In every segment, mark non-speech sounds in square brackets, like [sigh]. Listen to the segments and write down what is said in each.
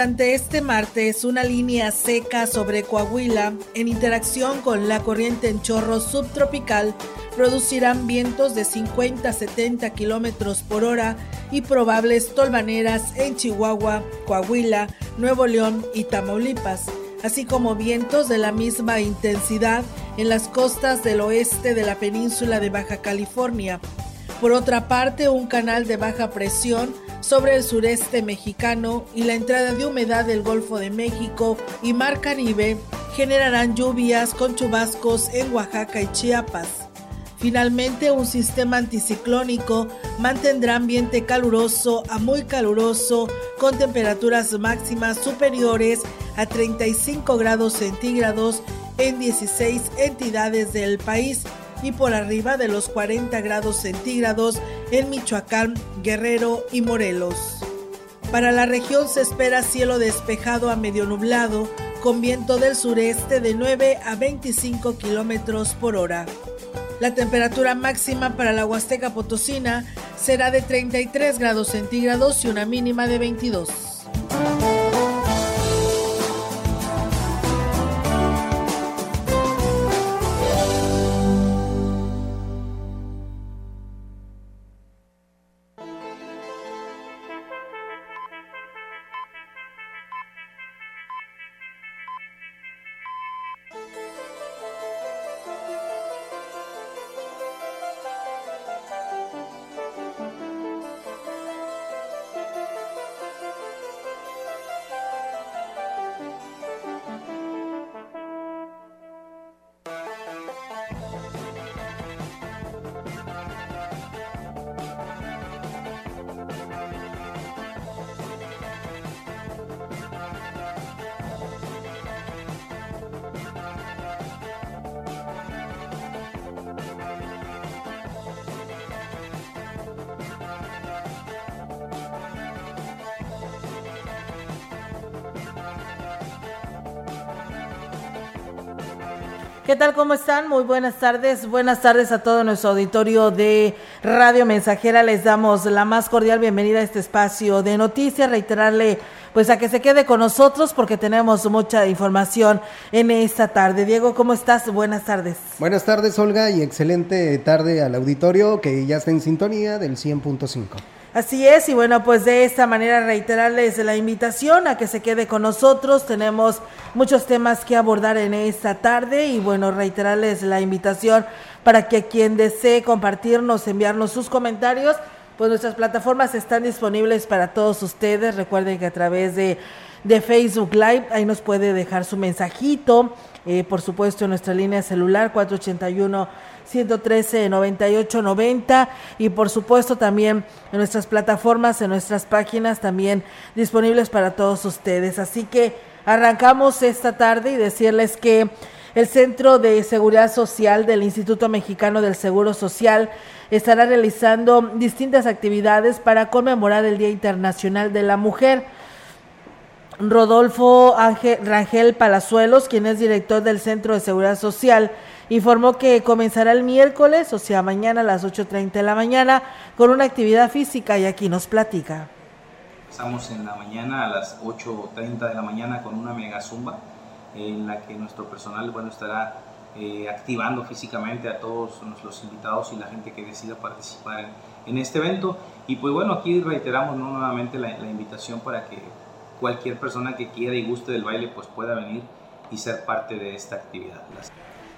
Durante este martes, una línea seca sobre Coahuila, en interacción con la corriente en chorro subtropical, producirán vientos de 50 a 70 kilómetros por hora y probables tolvaneras en Chihuahua, Coahuila, Nuevo León y Tamaulipas, así como vientos de la misma intensidad en las costas del oeste de la península de Baja California. Por otra parte, un canal de baja presión sobre el sureste mexicano y la entrada de humedad del Golfo de México y Mar Caribe generarán lluvias con chubascos en Oaxaca y Chiapas. Finalmente, un sistema anticiclónico mantendrá ambiente caluroso a muy caluroso con temperaturas máximas superiores a 35 grados centígrados en 16 entidades del país y por arriba de los 40 grados centígrados en Michoacán, Guerrero y Morelos. Para la región se espera cielo despejado a medio nublado, con viento del sureste de 9 a 25 kilómetros por hora. La temperatura máxima para la Huasteca Potosina será de 33 grados centígrados y una mínima de 22. Tal? ¿Cómo están? Muy buenas tardes. Buenas tardes a todo nuestro auditorio de Radio Mensajera. Les damos la más cordial bienvenida a este espacio de noticias. Reiterarle pues a que se quede con nosotros porque tenemos mucha información en esta tarde. Diego, ¿cómo estás? Buenas tardes. Buenas tardes, Olga, y excelente tarde al auditorio que ya está en sintonía del 100.5. Así es, y bueno, pues de esta manera reiterarles la invitación a que se quede con nosotros. Tenemos muchos temas que abordar en esta tarde y bueno, reiterarles la invitación para que quien desee compartirnos, enviarnos sus comentarios, pues nuestras plataformas están disponibles para todos ustedes. Recuerden que a través de, de Facebook Live ahí nos puede dejar su mensajito. Eh, por supuesto, en nuestra línea celular 481 113 98 90 y por supuesto también en nuestras plataformas, en nuestras páginas también disponibles para todos ustedes. Así que arrancamos esta tarde y decirles que el Centro de Seguridad Social del Instituto Mexicano del Seguro Social estará realizando distintas actividades para conmemorar el Día Internacional de la Mujer. Rodolfo Ángel, Rangel Palazuelos, quien es director del Centro de Seguridad Social, informó que comenzará el miércoles, o sea, mañana a las 8.30 de la mañana, con una actividad física y aquí nos platica. Estamos en la mañana a las 8.30 de la mañana con una mega zumba en la que nuestro personal bueno, estará eh, activando físicamente a todos nuestros invitados y la gente que decida participar en, este evento. Y pues bueno, aquí reiteramos ¿no? nuevamente la invitación para que cualquier persona que quiera y guste del baile pues pueda venir y ser parte de esta actividad.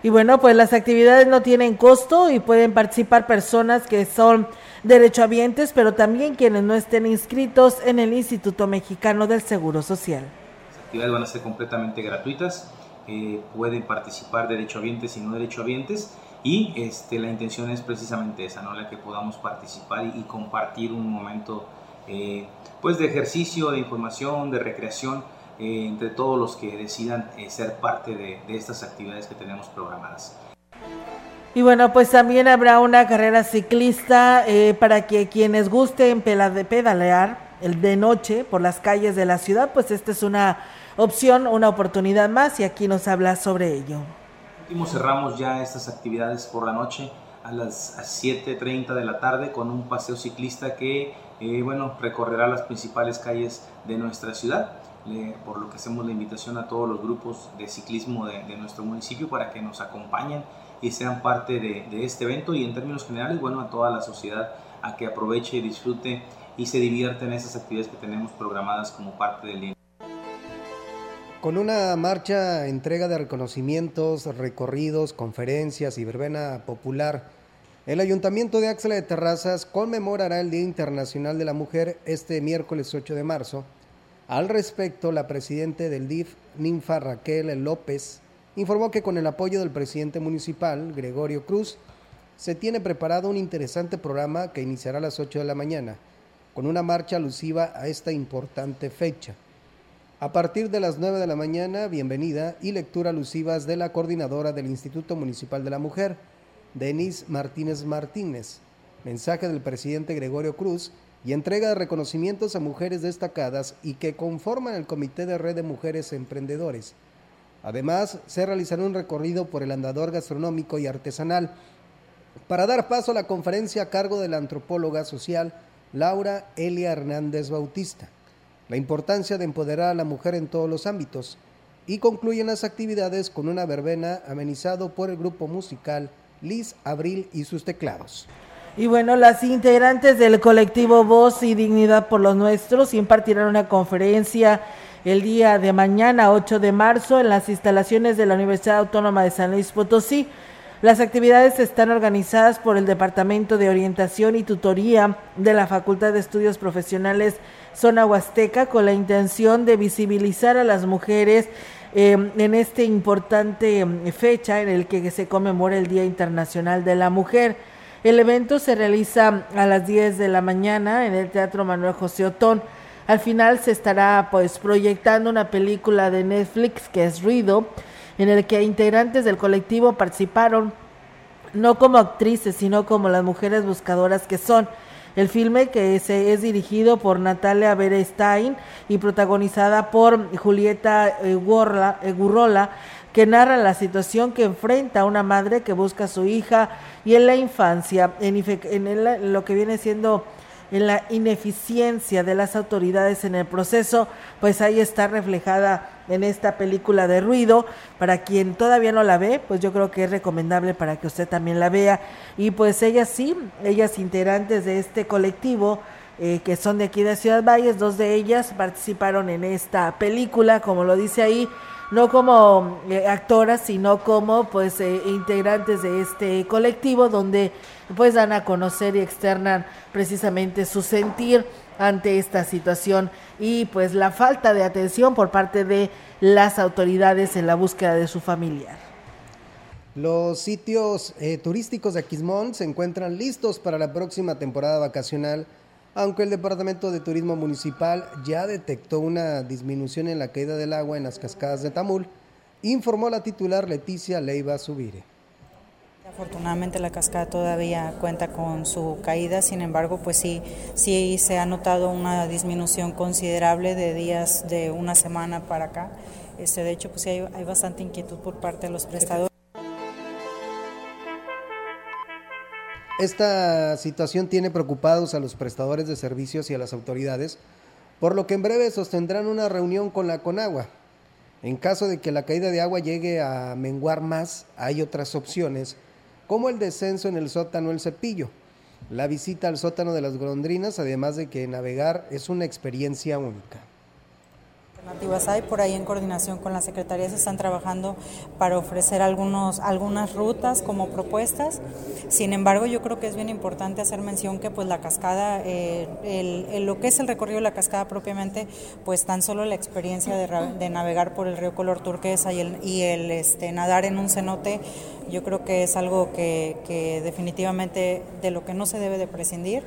Y bueno, pues las actividades no tienen costo y pueden participar personas que son derechohabientes, pero también quienes no estén inscritos en el Instituto Mexicano del Seguro Social. Las actividades van a ser completamente gratuitas, eh, pueden participar derechohabientes y no derechohabientes y este, la intención es precisamente esa, ¿no? la que podamos participar y, compartir un momento eh, pues de ejercicio, de información, de recreación eh, entre todos los que decidan ser parte de, de estas actividades que tenemos programadas. Y bueno, pues también habrá una carrera ciclista eh, para que quienes gusten pedalear el de noche por las calles de la ciudad, pues esta es una opción, una oportunidad más y aquí nos habla sobre ello. Último cerramos ya estas actividades por la noche a las 7.30 de la tarde con un paseo ciclista que, eh, bueno, recorrerá las principales calles de nuestra ciudad. por lo que hacemos la invitación a todos los grupos de ciclismo de, nuestro municipio para que nos acompañen y sean parte de, este evento y en términos generales, bueno, a toda la sociedad a que aproveche y disfrute y se divierta en esas actividades que tenemos programadas como parte del día. Con una marcha, entrega de reconocimientos, recorridos, conferencias y verbena popular, el Ayuntamiento de Axla de Terrazas conmemorará el Día Internacional de la Mujer este miércoles 8 de marzo. Al respecto, la presidenta del DIF, Ninfa Raquel López, informó que con el apoyo del presidente municipal, Gregorio Cruz, se tiene preparado un interesante programa que iniciará a las 8 de la mañana, con una marcha alusiva a esta importante fecha. A partir de las 9 de la mañana, bienvenida y lectura alusivas de la coordinadora del Instituto Municipal de la Mujer, Denise Martínez Martínez, mensaje del presidente Gregorio Cruz y entrega de reconocimientos a mujeres destacadas y que conforman el Comité de Red de Mujeres Emprendedores, Además, se realizará un recorrido por el andador gastronómico y artesanal para dar paso a la conferencia a cargo de la antropóloga social Laura Elia Hernández Bautista. La importancia de empoderar a la mujer en todos los ámbitos y concluyen las actividades con una verbena amenizado por el grupo musical Liz Abril y sus teclados. Y bueno, las integrantes del colectivo Voz y Dignidad por los Nuestros impartirán una conferencia el día de mañana, 8 de marzo, en las instalaciones de la Universidad Autónoma de San Luis Potosí. Las actividades están organizadas por el Departamento de Orientación y Tutoría de la Facultad de Estudios Profesionales Zona Huasteca con la intención de visibilizar a las mujeres eh, en este importante eh, fecha en el que se conmemora el Día Internacional de la Mujer. El evento se realiza a las 10 de la mañana en el Teatro Manuel José Otón. Al final se estará pues proyectando una película de Netflix que es Ruido, en el que integrantes del colectivo participaron no como actrices, sino como las mujeres buscadoras que son. El filme que es dirigido por Natalia Berestein y protagonizada por Julieta Gurrola, que narra la situación que enfrenta una madre que busca a su hija y en la infancia, en, en lo que viene siendo en la ineficiencia de las autoridades en el proceso, pues ahí está reflejada en esta película de ruido. Para quien todavía no la ve, pues yo creo que es recomendable para que usted también la vea. Y pues ellas sí, ellas integrantes de este colectivo, eh, que son de aquí de Ciudad Valles, dos de ellas participaron en esta película, como lo dice ahí, no como eh, actoras, sino como pues eh, integrantes de este colectivo donde pues dan a conocer y externan precisamente su sentir ante esta situación y pues la falta de atención por parte de las autoridades en la búsqueda de su familiar. Los sitios eh, turísticos de Aquismón se encuentran listos para la próxima temporada vacacional aunque el Departamento de Turismo Municipal ya detectó una disminución en la caída del agua en las cascadas de Tamul, informó la titular Leticia Leiva Subire. Afortunadamente la cascada todavía cuenta con su caída, sin embargo, pues sí, sí se ha notado una disminución considerable de días de una semana para acá. Este, de hecho, pues sí hay, hay bastante inquietud por parte de los prestadores. Esta situación tiene preocupados a los prestadores de servicios y a las autoridades, por lo que en breve sostendrán una reunión con la Conagua. En caso de que la caída de agua llegue a menguar más, hay otras opciones, como el descenso en el sótano El Cepillo, la visita al sótano de las golondrinas, además de que navegar es una experiencia única. Hay, por ahí en coordinación con la Secretaría se están trabajando para ofrecer algunos, algunas rutas como propuestas. Sin embargo, yo creo que es bien importante hacer mención que pues la cascada, eh, lo que es el recorrido de la cascada propiamente, pues tan solo la experiencia de, navegar por el río color turquesa y el, y el este, nadar en un cenote, yo creo que es algo que, que definitivamente de lo que no se debe de prescindir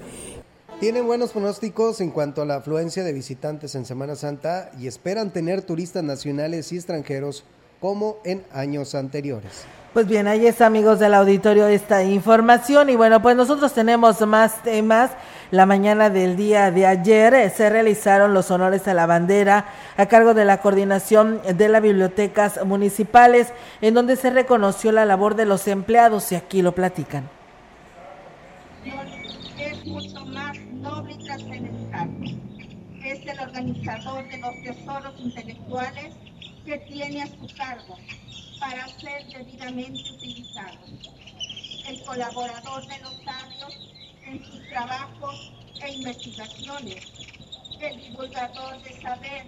tienen buenos pronósticos en cuanto a la afluencia de visitantes en Semana Santa y esperan tener turistas nacionales y extranjeros como en años anteriores. Pues bien, ahí está amigos del auditorio esta información y bueno, pues nosotros tenemos más temas. La mañana del día de ayer eh, se realizaron los honores a la bandera a cargo de la coordinación de las bibliotecas municipales en donde se reconoció la labor de los empleados y aquí lo platican. Organizador de los tesoros intelectuales que tiene a su cargo para ser debidamente utilizados. El colaborador de los sabios en sus trabajos e investigaciones. El divulgador de saber.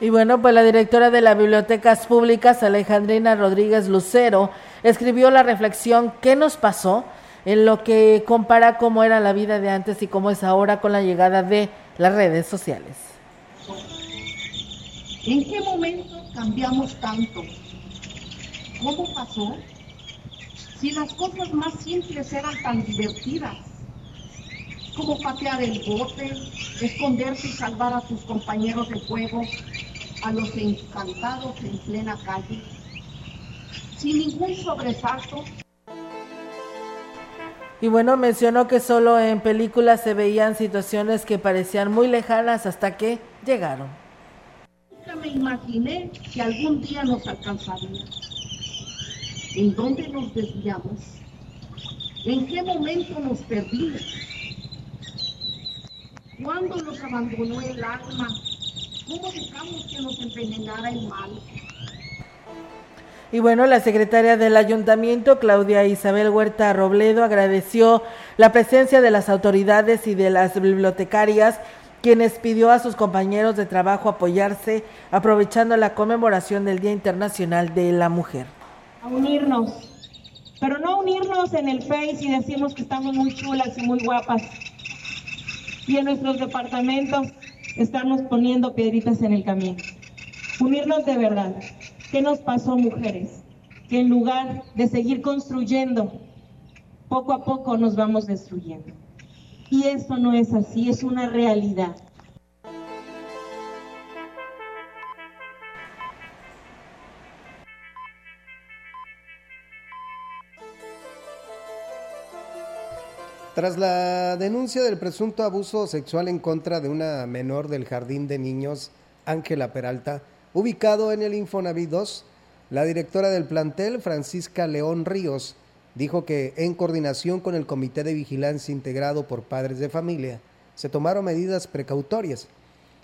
Y bueno, pues la directora de las bibliotecas públicas, Alejandrina Rodríguez Lucero, escribió la reflexión ¿Qué nos pasó? en lo que compara cómo era la vida de antes y cómo es ahora con la llegada de las redes sociales. ¿En qué momento cambiamos tanto? ¿Cómo pasó? Si las cosas más simples eran tan divertidas, como patear el bote, esconderse y salvar a tus compañeros de juego, a los encantados en plena calle, sin ningún sobresalto, y bueno, mencionó que solo en películas se veían situaciones que parecían muy lejanas hasta que llegaron. Nunca me imaginé que algún día nos alcanzaría. ¿En dónde nos desviamos? ¿En qué momento nos perdimos? ¿Cuándo nos abandonó el alma? ¿Cómo dejamos que nos envenenara el mal? Y bueno, la secretaria del ayuntamiento, Claudia Isabel Huerta Robledo, agradeció la presencia de las autoridades y de las bibliotecarias, quienes pidió a sus compañeros de trabajo apoyarse, aprovechando la conmemoración del Día Internacional de la Mujer. A unirnos, pero no unirnos en el Face y decimos que estamos muy chulas y muy guapas. Y en nuestros departamentos estamos poniendo piedritas en el camino. Unirnos de verdad ¿Qué nos pasó, mujeres? Que en lugar de seguir construyendo, poco a poco nos vamos destruyendo. Y esto no es así, es una realidad. Tras la denuncia del presunto abuso sexual en contra de una menor del jardín de niños, Ángela Peralta, Ubicado en el Infonavit 2, la directora del plantel, Francisca León Ríos, dijo que en coordinación con el Comité de Vigilancia integrado por padres de familia, se tomaron medidas precautorias.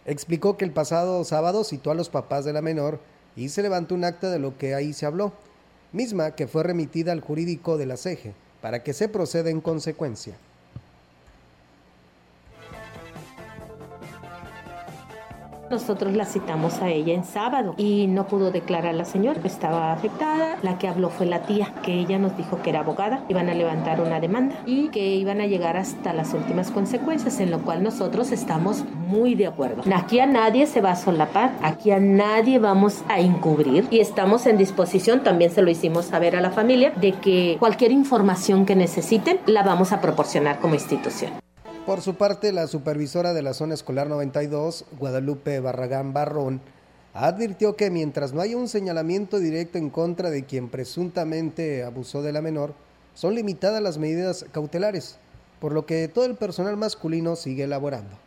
Explicó que el pasado sábado citó a los papás de la menor y se levantó un acta de lo que ahí se habló, misma que fue remitida al jurídico de la CEGE para que se proceda en consecuencia. Nosotros la citamos a ella en sábado y no pudo declarar la señora, estaba afectada. La que habló fue la tía, que ella nos dijo que era abogada, iban a levantar una demanda y que iban a llegar hasta las últimas consecuencias, en lo cual nosotros estamos muy de acuerdo. Aquí a nadie se va a solapar, aquí a nadie vamos a encubrir y estamos en disposición, también se lo hicimos saber a la familia, de que cualquier información que necesiten la vamos a proporcionar como institución. Por su parte, la supervisora de la zona escolar 92, Guadalupe Barragán Barrón, advirtió que mientras no haya un señalamiento directo en contra de quien presuntamente abusó de la menor, son limitadas las medidas cautelares, por lo que todo el personal masculino sigue elaborando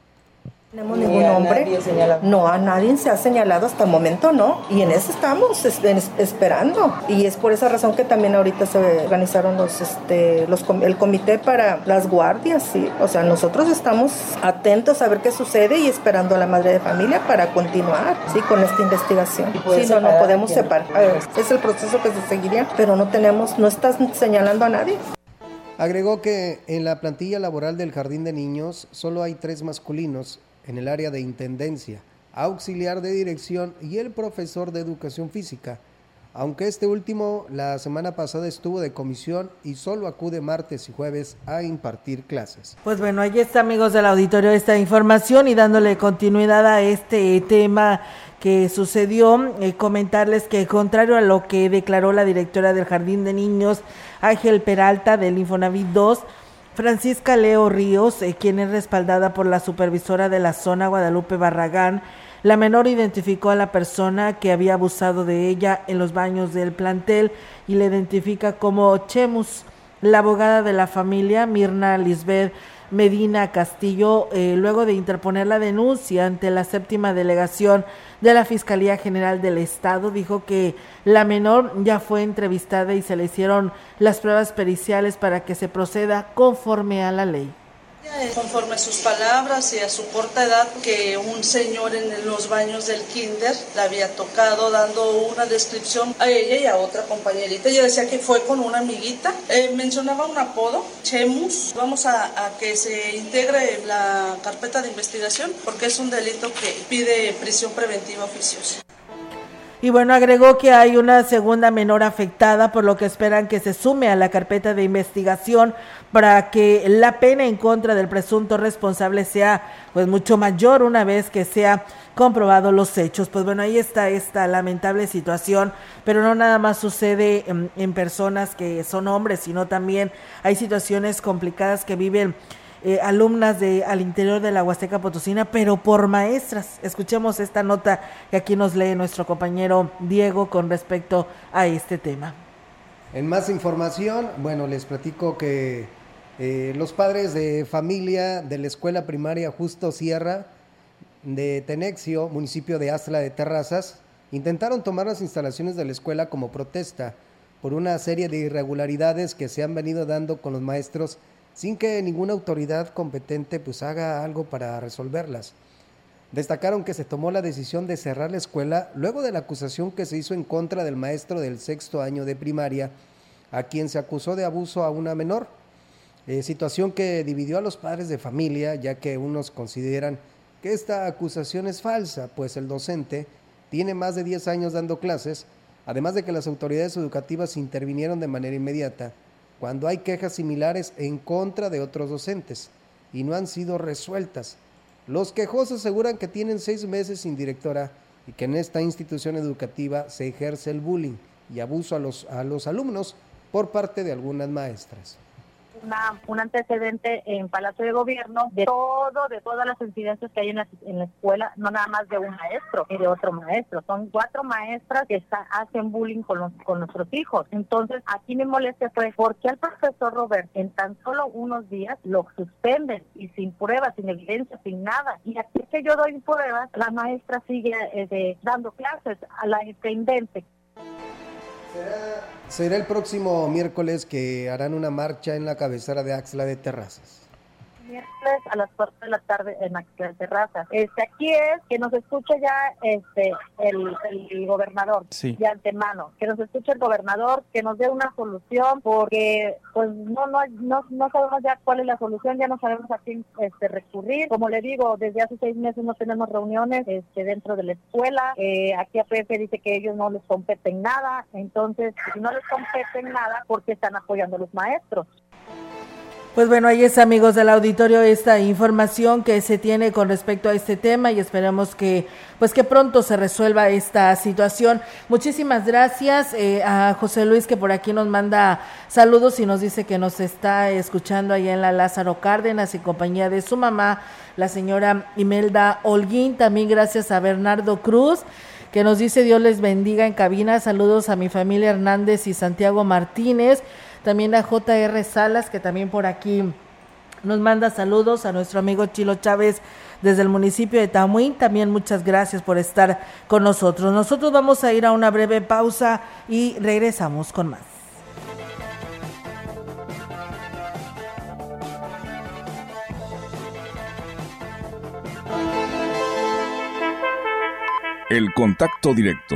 tenemos ningún nombre. No, a nadie se ha señalado hasta el momento, no. Y en eso estamos esperando. Y es por esa razón que también ahorita se organizaron los, este, los, el comité para las guardias. ¿sí? O sea, nosotros estamos atentos a ver qué sucede y esperando a la madre de familia para continuar ¿sí? con esta investigación. Sí, no, no podemos separar. Es el proceso que se seguiría, pero no tenemos, no estás señalando a nadie. Agregó que en la plantilla laboral del Jardín de Niños solo hay tres masculinos en el área de intendencia auxiliar de dirección y el profesor de educación física, aunque este último la semana pasada estuvo de comisión y solo acude martes y jueves a impartir clases. Pues bueno, ahí está amigos del auditorio esta información y dándole continuidad a este tema que sucedió, eh, comentarles que contrario a lo que declaró la directora del Jardín de Niños, Ángel Peralta del Infonavit 2, Francisca Leo Ríos, eh, quien es respaldada por la supervisora de la zona Guadalupe Barragán, la menor identificó a la persona que había abusado de ella en los baños del plantel y le identifica como Chemus. La abogada de la familia, Mirna Lisbeth Medina Castillo, eh, luego de interponer la denuncia ante la séptima delegación de la Fiscalía General del Estado, dijo que la menor ya fue entrevistada y se le hicieron las pruebas periciales para que se proceda conforme a la ley. Conforme a sus palabras y a su corta edad, que un señor en los baños del kinder la había tocado dando una descripción a ella y a otra compañerita. Ella decía que fue con una amiguita. Eh, mencionaba un apodo, Chemus. Vamos a, a que se integre la carpeta de investigación porque es un delito que pide prisión preventiva oficiosa. Y bueno, agregó que hay una segunda menor afectada, por lo que esperan que se sume a la carpeta de investigación para que la pena en contra del presunto responsable sea pues mucho mayor una vez que sea comprobado los hechos. Pues bueno, ahí está esta lamentable situación, pero no nada más sucede en, en personas que son hombres, sino también hay situaciones complicadas que viven eh, alumnas de al interior de la Huasteca Potosina, pero por maestras. Escuchemos esta nota que aquí nos lee nuestro compañero Diego con respecto a este tema. En más información, bueno, les platico que eh, los padres de familia de la escuela primaria Justo Sierra de Tenexio, municipio de Astla de Terrazas, intentaron tomar las instalaciones de la escuela como protesta por una serie de irregularidades que se han venido dando con los maestros sin que ninguna autoridad competente pues haga algo para resolverlas. Destacaron que se tomó la decisión de cerrar la escuela luego de la acusación que se hizo en contra del maestro del sexto año de primaria, a quien se acusó de abuso a una menor, eh, situación que dividió a los padres de familia, ya que unos consideran que esta acusación es falsa, pues el docente tiene más de 10 años dando clases, además de que las autoridades educativas intervinieron de manera inmediata cuando hay quejas similares en contra de otros docentes y no han sido resueltas. Los quejosos aseguran que tienen seis meses sin directora y que en esta institución educativa se ejerce el bullying y abuso a los, a los alumnos por parte de algunas maestras un antecedente en Palacio de Gobierno de todo, de todas las incidencias que hay en la, escuela, no nada más de un maestro y de otro maestro. Son cuatro maestras que hacen bullying con, con nuestros hijos. Entonces, aquí mi molestia fue, ¿por qué al profesor Robert en tan solo unos días lo suspenden y sin pruebas, sin evidencia, sin nada? Y aquí que yo doy pruebas, la maestra sigue este, dando clases a la intendente. Será, el próximo miércoles que harán una marcha en la cabecera de Axla de Terrazas miércoles a las 4 de la tarde en la terraza. Este, aquí es que nos escuche ya este el, el gobernador de antemano, que nos escuche el gobernador, que nos dé una solución, porque pues no, no, no, no sabemos ya cuál es la solución, ya no sabemos a quién este, recurrir. Como le digo, desde hace seis meses no tenemos reuniones este, dentro de la escuela. Eh, aquí APF dice que ellos no les competen nada, entonces si no les competen nada, ¿por qué están apoyando a los maestros? Pues bueno, ahí es amigos del auditorio esta información que se tiene con respecto a este tema y esperamos que pues que pronto se resuelva esta situación. Muchísimas gracias eh, a José Luis que por aquí nos manda saludos y nos dice que nos está escuchando allá en la Lázaro Cárdenas en compañía de su mamá, la señora Imelda Holguín. También gracias a Bernardo Cruz que nos dice Dios les bendiga en cabina. Saludos a mi familia Hernández y Santiago Martínez también a JR Salas, que también por aquí nos manda saludos a nuestro amigo Chilo Chávez desde el municipio de Tamuín. También muchas gracias por estar con nosotros. Nosotros vamos a ir a una breve pausa y regresamos con más. El contacto directo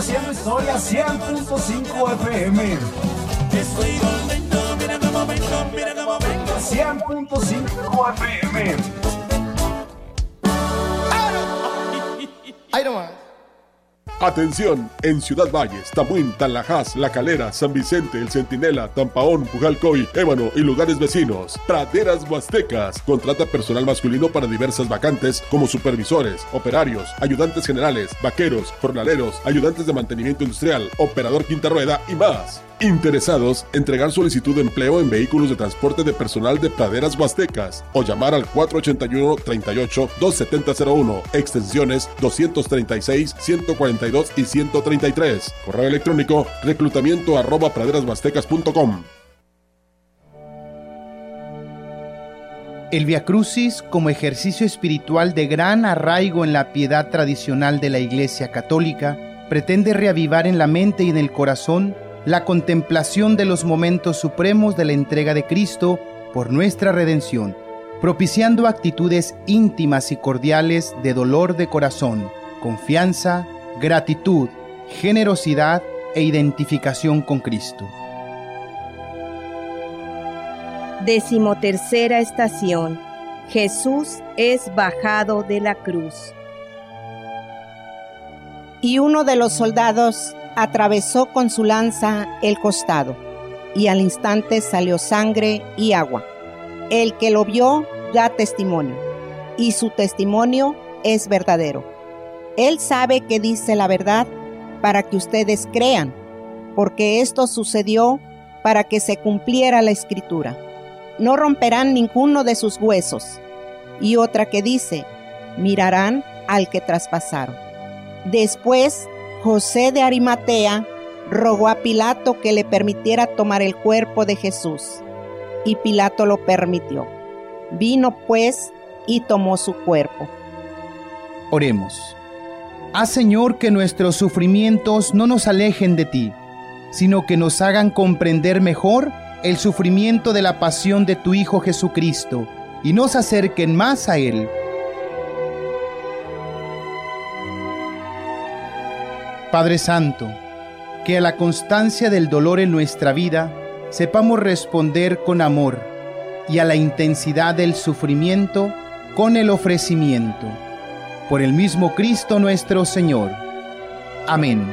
haciendo historia 100.5 FM. Estoy volviendo, mira cómo vengo, mira cómo vengo. 100.5 FM. Atención, en Ciudad Valles, Tamuín, Talajás, La Calera, San Vicente, El Centinela, Tampaón, Pujalcoy, Ébano y lugares vecinos. Praderas Huastecas contrata personal masculino para diversas vacantes como supervisores, operarios, ayudantes generales, vaqueros, jornaleros, ayudantes de mantenimiento industrial, operador quinta rueda y más. Interesados, entregar solicitud de empleo en vehículos de transporte de personal de praderas huastecas o llamar al 481-38-27001, extensiones 236, 142 y 133. Correo electrónico reclutamiento arroba praderashuastecas.com. El Via Crucis, como ejercicio espiritual de gran arraigo en la piedad tradicional de la Iglesia Católica, pretende reavivar en la mente y en el corazón la contemplación de los momentos supremos de la entrega de Cristo por nuestra redención, propiciando actitudes íntimas y cordiales de dolor de corazón, confianza, gratitud, generosidad e identificación con Cristo. Decimotercera estación. Jesús es bajado de la cruz. Y uno de los soldados atravesó con su lanza el costado, y al instante salió sangre y agua. El que lo vio da testimonio, y su testimonio es verdadero. Él sabe que dice la verdad para que ustedes crean, porque esto sucedió para que se cumpliera la escritura. No romperán ninguno de sus huesos. Y otra que dice, mirarán al que traspasaron. Después José de Arimatea rogó a Pilato que le permitiera tomar el cuerpo de Jesús, y Pilato lo permitió. Vino pues y tomó su cuerpo. Oremos. Haz Señor que nuestros sufrimientos no nos alejen de ti, sino que nos hagan comprender mejor el sufrimiento de la pasión de tu Hijo Jesucristo y nos acerquen más a Él Padre Santo, que a la constancia del dolor en nuestra vida sepamos responder con amor y a la intensidad del sufrimiento con el ofrecimiento. Por el mismo Cristo nuestro Señor. Amén.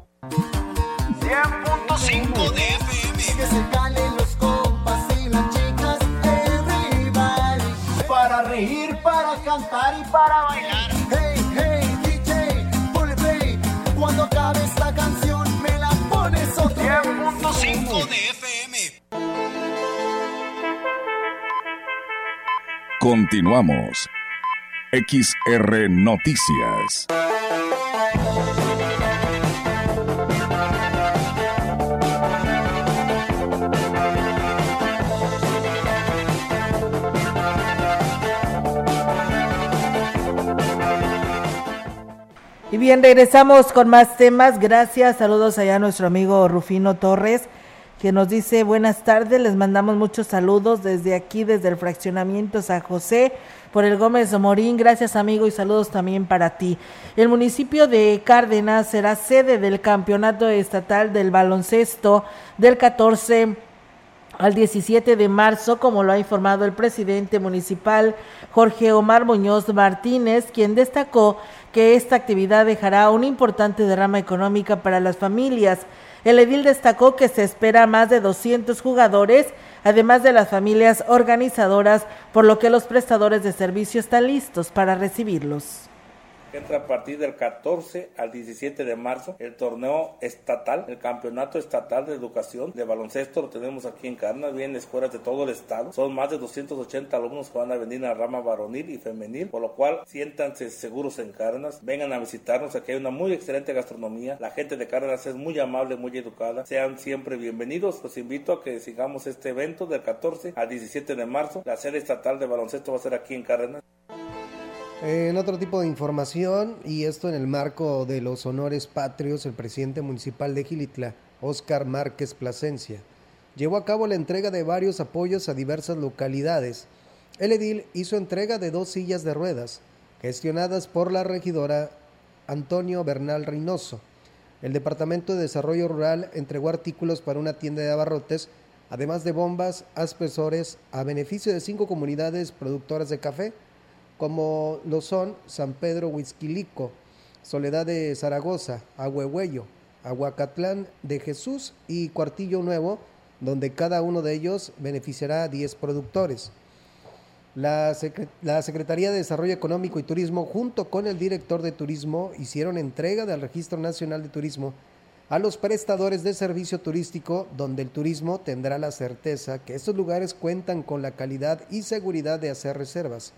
Cantar y para bailar. Hey, hey, DJ, ponle play. Cuando acabe esta canción, me la pones otra 10.5 de FM. Continuamos. XR Noticias. Bien, regresamos con más temas. Gracias. Saludos allá a nuestro amigo Rufino Torres. que nos dice buenas tardes, les mandamos muchos saludos desde aquí, desde el fraccionamiento San José, por el Gómez Morín, gracias amigo y saludos también para ti. El municipio de Cárdenas será sede del Campeonato Estatal del Baloncesto del 14 al 17 de marzo, como lo ha informado el presidente municipal Jorge Omar Muñoz Martínez, quien destacó que esta actividad dejará una importante derrama económica para las familias. El edil destacó que se espera más de 200 jugadores, además de las familias organizadoras, por lo que los prestadores de servicio están listos para recibirlos entra a partir del 14 al 17 de marzo el torneo estatal, el campeonato estatal de educación de baloncesto lo tenemos aquí en Carnas, vienen escuelas de todo el estado, son más de 280 alumnos que van a venir a la rama varonil y femenil, por lo cual siéntanse seguros en Carnas, vengan a visitarnos, aquí hay una muy excelente gastronomía, la gente de Carnas es muy amable, muy educada, sean siempre bienvenidos, los invito a que sigamos este evento del 14 al 17 de marzo, la sede estatal de baloncesto va a ser aquí en Carnas. En otro tipo de información, y esto en el marco de los honores patrios, el presidente municipal de Gilitla, Óscar Márquez Plasencia, llevó a cabo la entrega de varios apoyos a diversas localidades. El edil hizo entrega de dos sillas de ruedas, gestionadas por la regidora Antonio Bernal Reynoso. El Departamento de Desarrollo Rural entregó artículos para una tienda de abarrotes, además de bombas, aspersores, a beneficio de cinco comunidades productoras de café, como lo son San Pedro Huizquilico, Soledad de Zaragoza, Ahuehuello, Aguacatlán de Jesús y Cuartillo Nuevo, donde cada uno de ellos beneficiará a 10 productores. La, Secretaría de Desarrollo Económico y Turismo, junto con el director de turismo, hicieron entrega del Registro Nacional de Turismo a los prestadores de servicio turístico, donde el turismo tendrá la certeza que estos lugares cuentan con la calidad y seguridad de hacer reservas.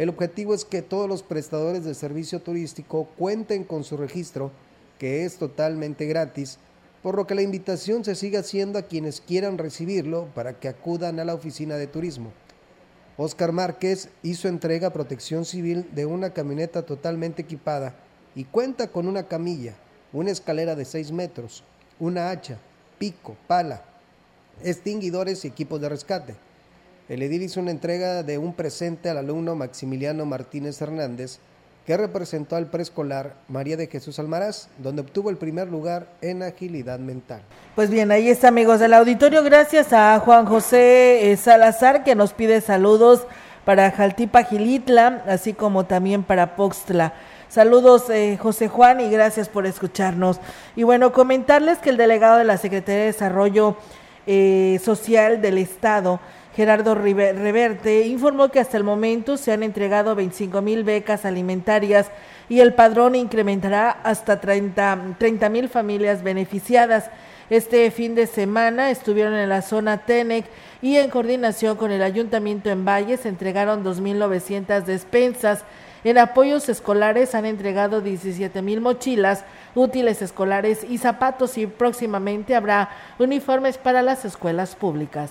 El objetivo es que todos los prestadores de servicio turístico cuenten con su registro, que es totalmente gratis, por lo que la invitación se sigue haciendo a quienes quieran recibirlo para que acudan a la oficina de turismo. Oscar Márquez hizo entrega a protección civil de una camioneta totalmente equipada y cuenta con una camilla, una escalera de 6 metros, una hacha, pico, pala, extinguidores y equipos de rescate. El edil hizo una entrega de un presente al alumno Maximiliano Martínez Hernández, que representó al preescolar María de Jesús Almaraz, donde obtuvo el primer lugar en agilidad mental. Pues bien, ahí está amigos del auditorio, gracias a Juan José eh, Salazar que nos pide saludos para Jaltipa Gilitla, así como también para Poxtla. Saludos eh, José Juan y gracias por escucharnos. Y bueno, comentarles que el delegado de la Secretaría de Desarrollo eh, Social del Estado, Gerardo Reverte, informó que hasta el momento se han entregado 25 mil becas alimentarias y el padrón incrementará hasta 30 mil familias beneficiadas. Este fin de semana estuvieron en la zona TENEC y en coordinación con el Ayuntamiento en Valles entregaron 2.900 despensas. En apoyos escolares han entregado 17 mil mochilas, útiles escolares y zapatos y próximamente habrá uniformes para las escuelas públicas.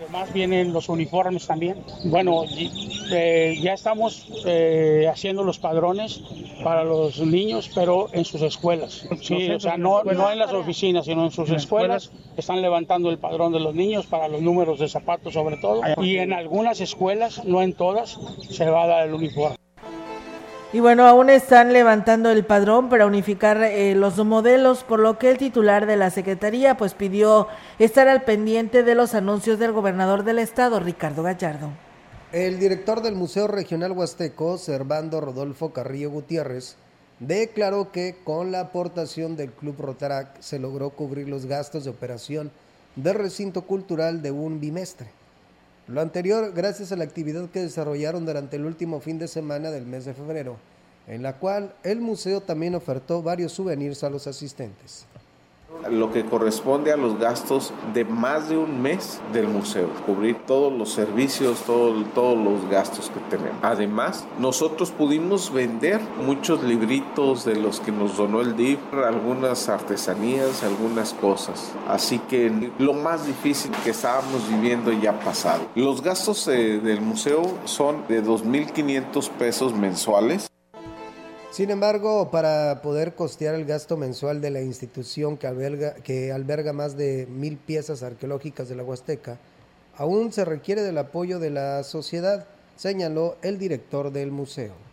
Además vienen los uniformes también. Bueno, eh, ya estamos eh, haciendo los padrones para los niños, pero en sus escuelas. Sí, o sea, no, no en las oficinas, sino en sus escuelas. Están levantando el padrón de los niños para los números de zapatos sobre todo. Y en algunas escuelas, no en todas, se va a dar el uniforme. Y bueno, aún están levantando el padrón para unificar eh, los modelos, por lo que el titular de la Secretaría pues pidió estar al pendiente de los anuncios del gobernador del estado, Ricardo Gallardo. El director del Museo Regional Huasteco, Servando Rodolfo Carrillo Gutiérrez, declaró que con la aportación del Club Rotarac se logró cubrir los gastos de operación del recinto cultural de un bimestre. Lo anterior gracias a la actividad que desarrollaron durante el último fin de semana del mes de febrero, en la cual el museo también ofertó varios souvenirs a los asistentes lo que corresponde a los gastos de más de un mes del museo, cubrir todos los servicios, todos los gastos que tenemos. Además, nosotros pudimos vender muchos libritos de los que nos donó el DIF, algunas artesanías, algunas cosas. Así que lo más difícil que estábamos viviendo ya pasado. Los gastos eh, del museo son de 2.500 pesos mensuales Sin embargo, para poder costear el gasto mensual de la institución que alberga, más de mil piezas arqueológicas de la Huasteca, aún se requiere del apoyo de la sociedad, señaló el director del museo.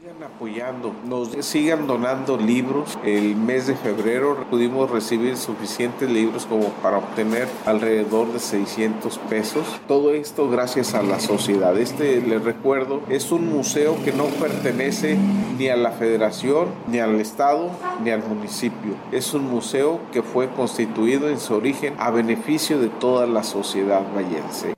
Sigan apoyando, nos sigan donando libros. El mes de febrero pudimos recibir suficientes libros como para obtener alrededor de 600 pesos. Todo esto gracias a la sociedad. Este, les recuerdo, es un museo que no pertenece ni a la federación, ni al estado, ni al municipio. Es un museo que fue constituido en su origen a beneficio de toda la sociedad vallense.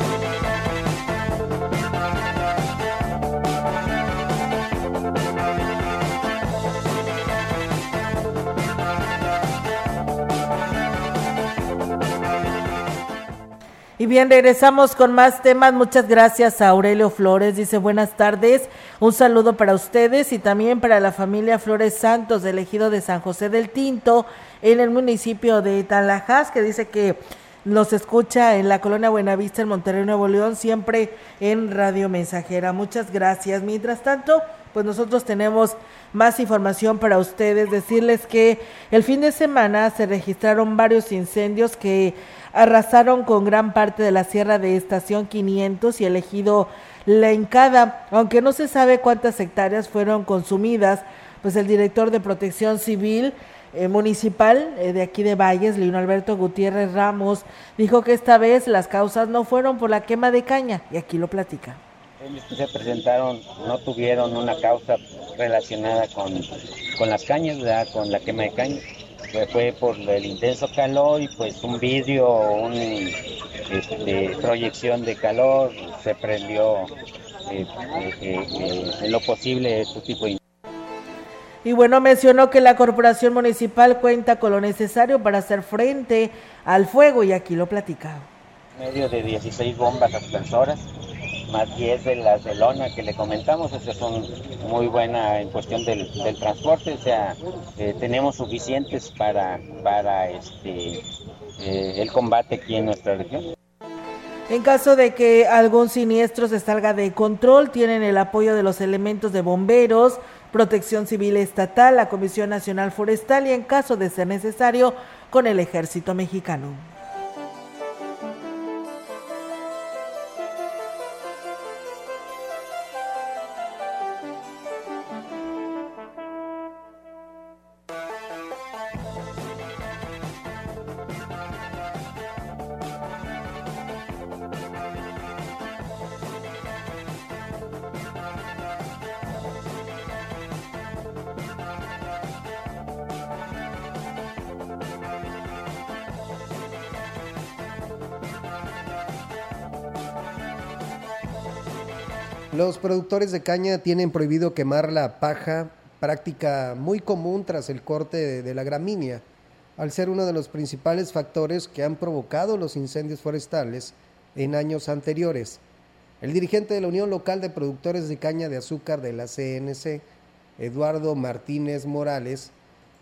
Y bien, regresamos con más temas. Muchas gracias a Aurelio Flores. Dice buenas tardes. Un saludo para ustedes y también para la familia Flores Santos, elegido de San José del Tinto, en el municipio de Talajás, que dice que nos escucha en la colonia Buenavista, en Monterrey, Nuevo León, siempre en Radio Mensajera. Muchas gracias. Mientras tanto, pues nosotros tenemos más información para ustedes. Decirles que el fin de semana se registraron varios incendios que arrasaron con gran parte de la sierra de Estación 500 y elegido La Encada, aunque no se sabe cuántas hectáreas fueron consumidas, pues el director de Protección Civil eh, Municipal eh, de aquí de Valles, León Alberto Gutiérrez Ramos, dijo que esta vez las causas no fueron por la quema de caña, y aquí lo platica. Ellos que se presentaron no tuvieron una causa relacionada con, con las cañas, con la quema de fue por el intenso calor y pues un vídeo, una este, proyección de calor, se prendió eh, eh, eh, en lo posible este tipo de y bueno, mencionó que la corporación municipal cuenta con lo necesario para hacer frente al fuego y aquí lo platicaba. Medio de 16 bombas aspersoras más 10 de las de lona que le comentamos, esas son muy buenas en cuestión del, transporte, o sea, eh, tenemos suficientes para, para este, eh, el combate aquí en nuestra región. En caso de que algún siniestro se salga de control, tienen el apoyo de los elementos de bomberos, protección civil estatal, la Comisión Nacional Forestal y en caso de ser necesario, con el ejército mexicano. Los productores de caña tienen prohibido quemar la paja, práctica muy común tras el corte de, la gramínea, al ser uno de los principales factores que han provocado los incendios forestales en años anteriores. El dirigente de la Unión Local de Productores de Caña de Azúcar de la CNC, Eduardo Martínez Morales,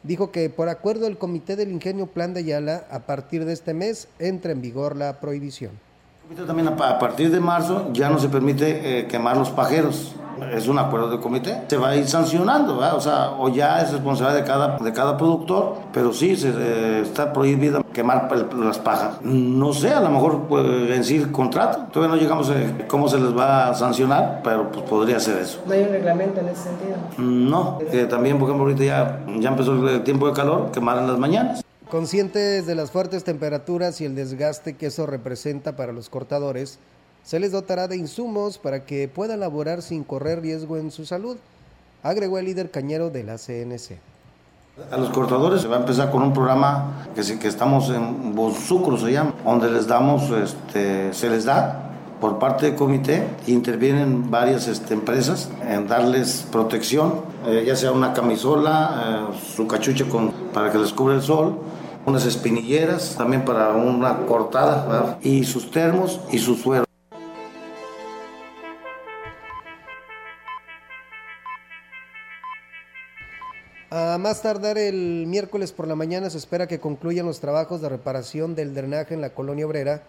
dijo que por acuerdo del Comité del Ingenio Plan de Ayala, a partir de este mes entra en vigor la prohibición. También a partir de marzo ya no se permite eh, quemar los pajeros. Es un acuerdo del comité. Se va a ir sancionando, o sea, o ya es responsabilidad de cada, de cada productor, pero sí se, eh, está prohibido quemar las pajas. No sé, a lo mejor puede en sí contrato. Todavía no llegamos a cómo se les va a sancionar, pero pues podría ser eso. ¿No hay un reglamento en ese sentido? No, también, por ejemplo, ahorita ya, ya empezó el tiempo de calor, quemar en las mañanas. Conscientes de las fuertes temperaturas y el desgaste que eso representa para los cortadores, se les dotará de insumos para que puedan laborar sin correr riesgo en su salud, agregó el líder cañero de la CNC. A los cortadores se va a empezar con un programa que, estamos en Bonsucro, se llama, donde les damos, este, se les da por parte del comité, intervienen varias este, empresas en darles protección, eh, ya sea una camisola, eh, su cachucha con, para que les cubra el sol, unas espinilleras también para una cortada y sus termos y su suero. A más tardar el miércoles por la mañana se espera que concluyan los trabajos de reparación del drenaje en la colonia obrera,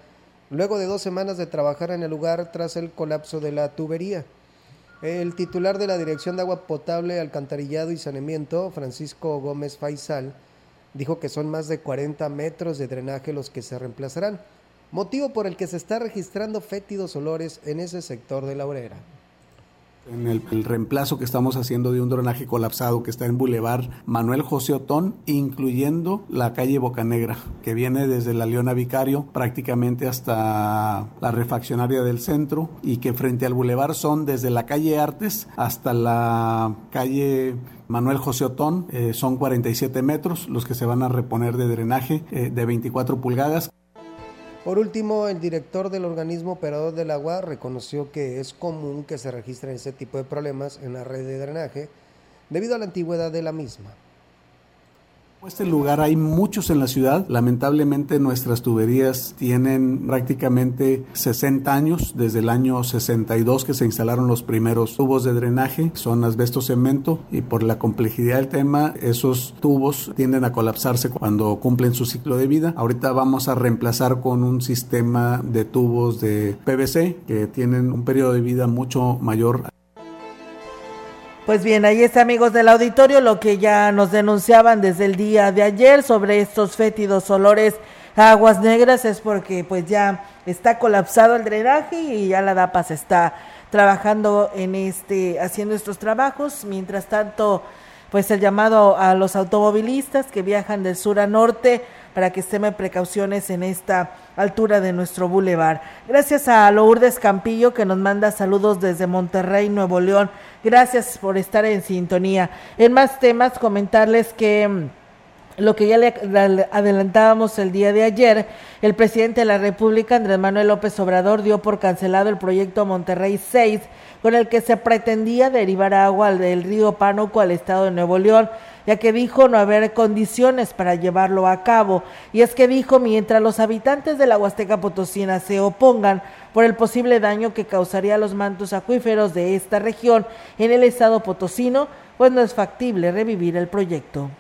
luego de dos semanas de trabajar en el lugar tras el colapso de la tubería. El titular de la Dirección de Agua Potable, Alcantarillado y Saneamiento, Francisco Gómez Faisal, dijo que son más de 40 metros de drenaje los que se reemplazarán, motivo por el que se está registrando fétidos olores en ese sector de la obrera. En el, reemplazo que estamos haciendo de un drenaje colapsado que está en Boulevard Manuel José Otón, incluyendo la calle Bocanegra, que viene desde la Leona Vicario prácticamente hasta la refaccionaria del centro y que frente al Boulevard son desde la calle Artes hasta la calle Manuel José Otón, eh, son 47 metros los que se van a reponer de drenaje eh, de 24 pulgadas. Por último, el director del organismo operador del agua reconoció que es común que se registren ese tipo de problemas en la red de drenaje debido a la antigüedad de la misma. Este lugar hay muchos en la ciudad. Lamentablemente nuestras tuberías tienen prácticamente 60 años, desde el año 62 que se instalaron los primeros tubos de drenaje, son asbesto cemento y por la complejidad del tema esos tubos tienden a colapsarse cuando cumplen su ciclo de vida. Ahorita vamos a reemplazar con un sistema de tubos de PVC que tienen un periodo de vida mucho mayor pues bien, ahí está amigos del auditorio lo que ya nos denunciaban desde el día de ayer sobre estos fétidos olores a aguas negras es porque pues ya está colapsado el drenaje y ya la DAPAS está trabajando en este haciendo estos trabajos, mientras tanto pues el llamado a los automovilistas que viajan del sur a norte para que estén precauciones en esta altura de nuestro bulevar. Gracias a Lourdes Campillo que nos manda saludos desde Monterrey, Nuevo León. Gracias por estar en sintonía. En más temas, comentarles que mm, lo que ya le adelantábamos el día de ayer, el presidente de la República, Andrés Manuel López Obrador, dio por cancelado el proyecto Monterrey 6, con el que se pretendía derivar agua del río Pánuco al estado de Nuevo León, ya que dijo no haber condiciones para llevarlo a cabo. Y es que dijo, mientras los habitantes de la Huasteca Potosina se opongan por el posible daño que causaría a los mantos acuíferos de esta región en el estado potosino, pues no es factible revivir el proyecto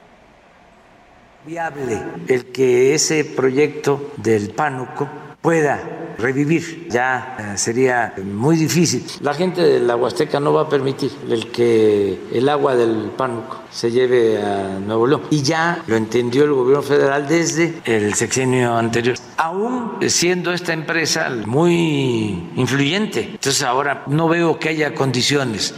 viable el que ese proyecto del Pánuco pueda revivir. Ya eh, sería muy difícil. La gente de la Huasteca no va a permitir el que el agua del Pánuco se lleve a Nuevo León. Y ya lo entendió el gobierno federal desde el sexenio anterior. Aún siendo esta empresa muy influyente. Entonces ahora no veo que haya condiciones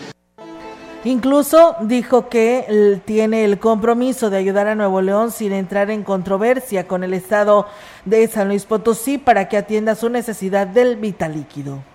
Incluso dijo que tiene el compromiso de ayudar a Nuevo León sin entrar en controversia con el Estado de San Luis Potosí para que atienda su necesidad del vital líquido.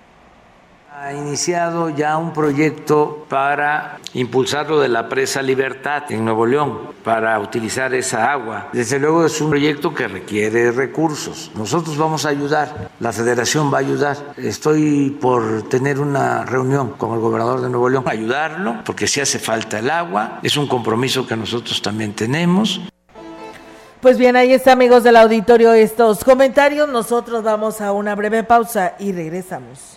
Ha iniciado ya un proyecto para impulsar lo de la presa Libertad en Nuevo León, para utilizar esa agua. Desde luego es un proyecto que requiere recursos. Nosotros vamos a ayudar, la federación va a ayudar. Estoy por tener una reunión con el gobernador de Nuevo León, ayudarlo, porque si hace falta el agua, es un compromiso que nosotros también tenemos. Pues bien, ahí está amigos del auditorio estos comentarios. Nosotros vamos a una breve pausa y regresamos.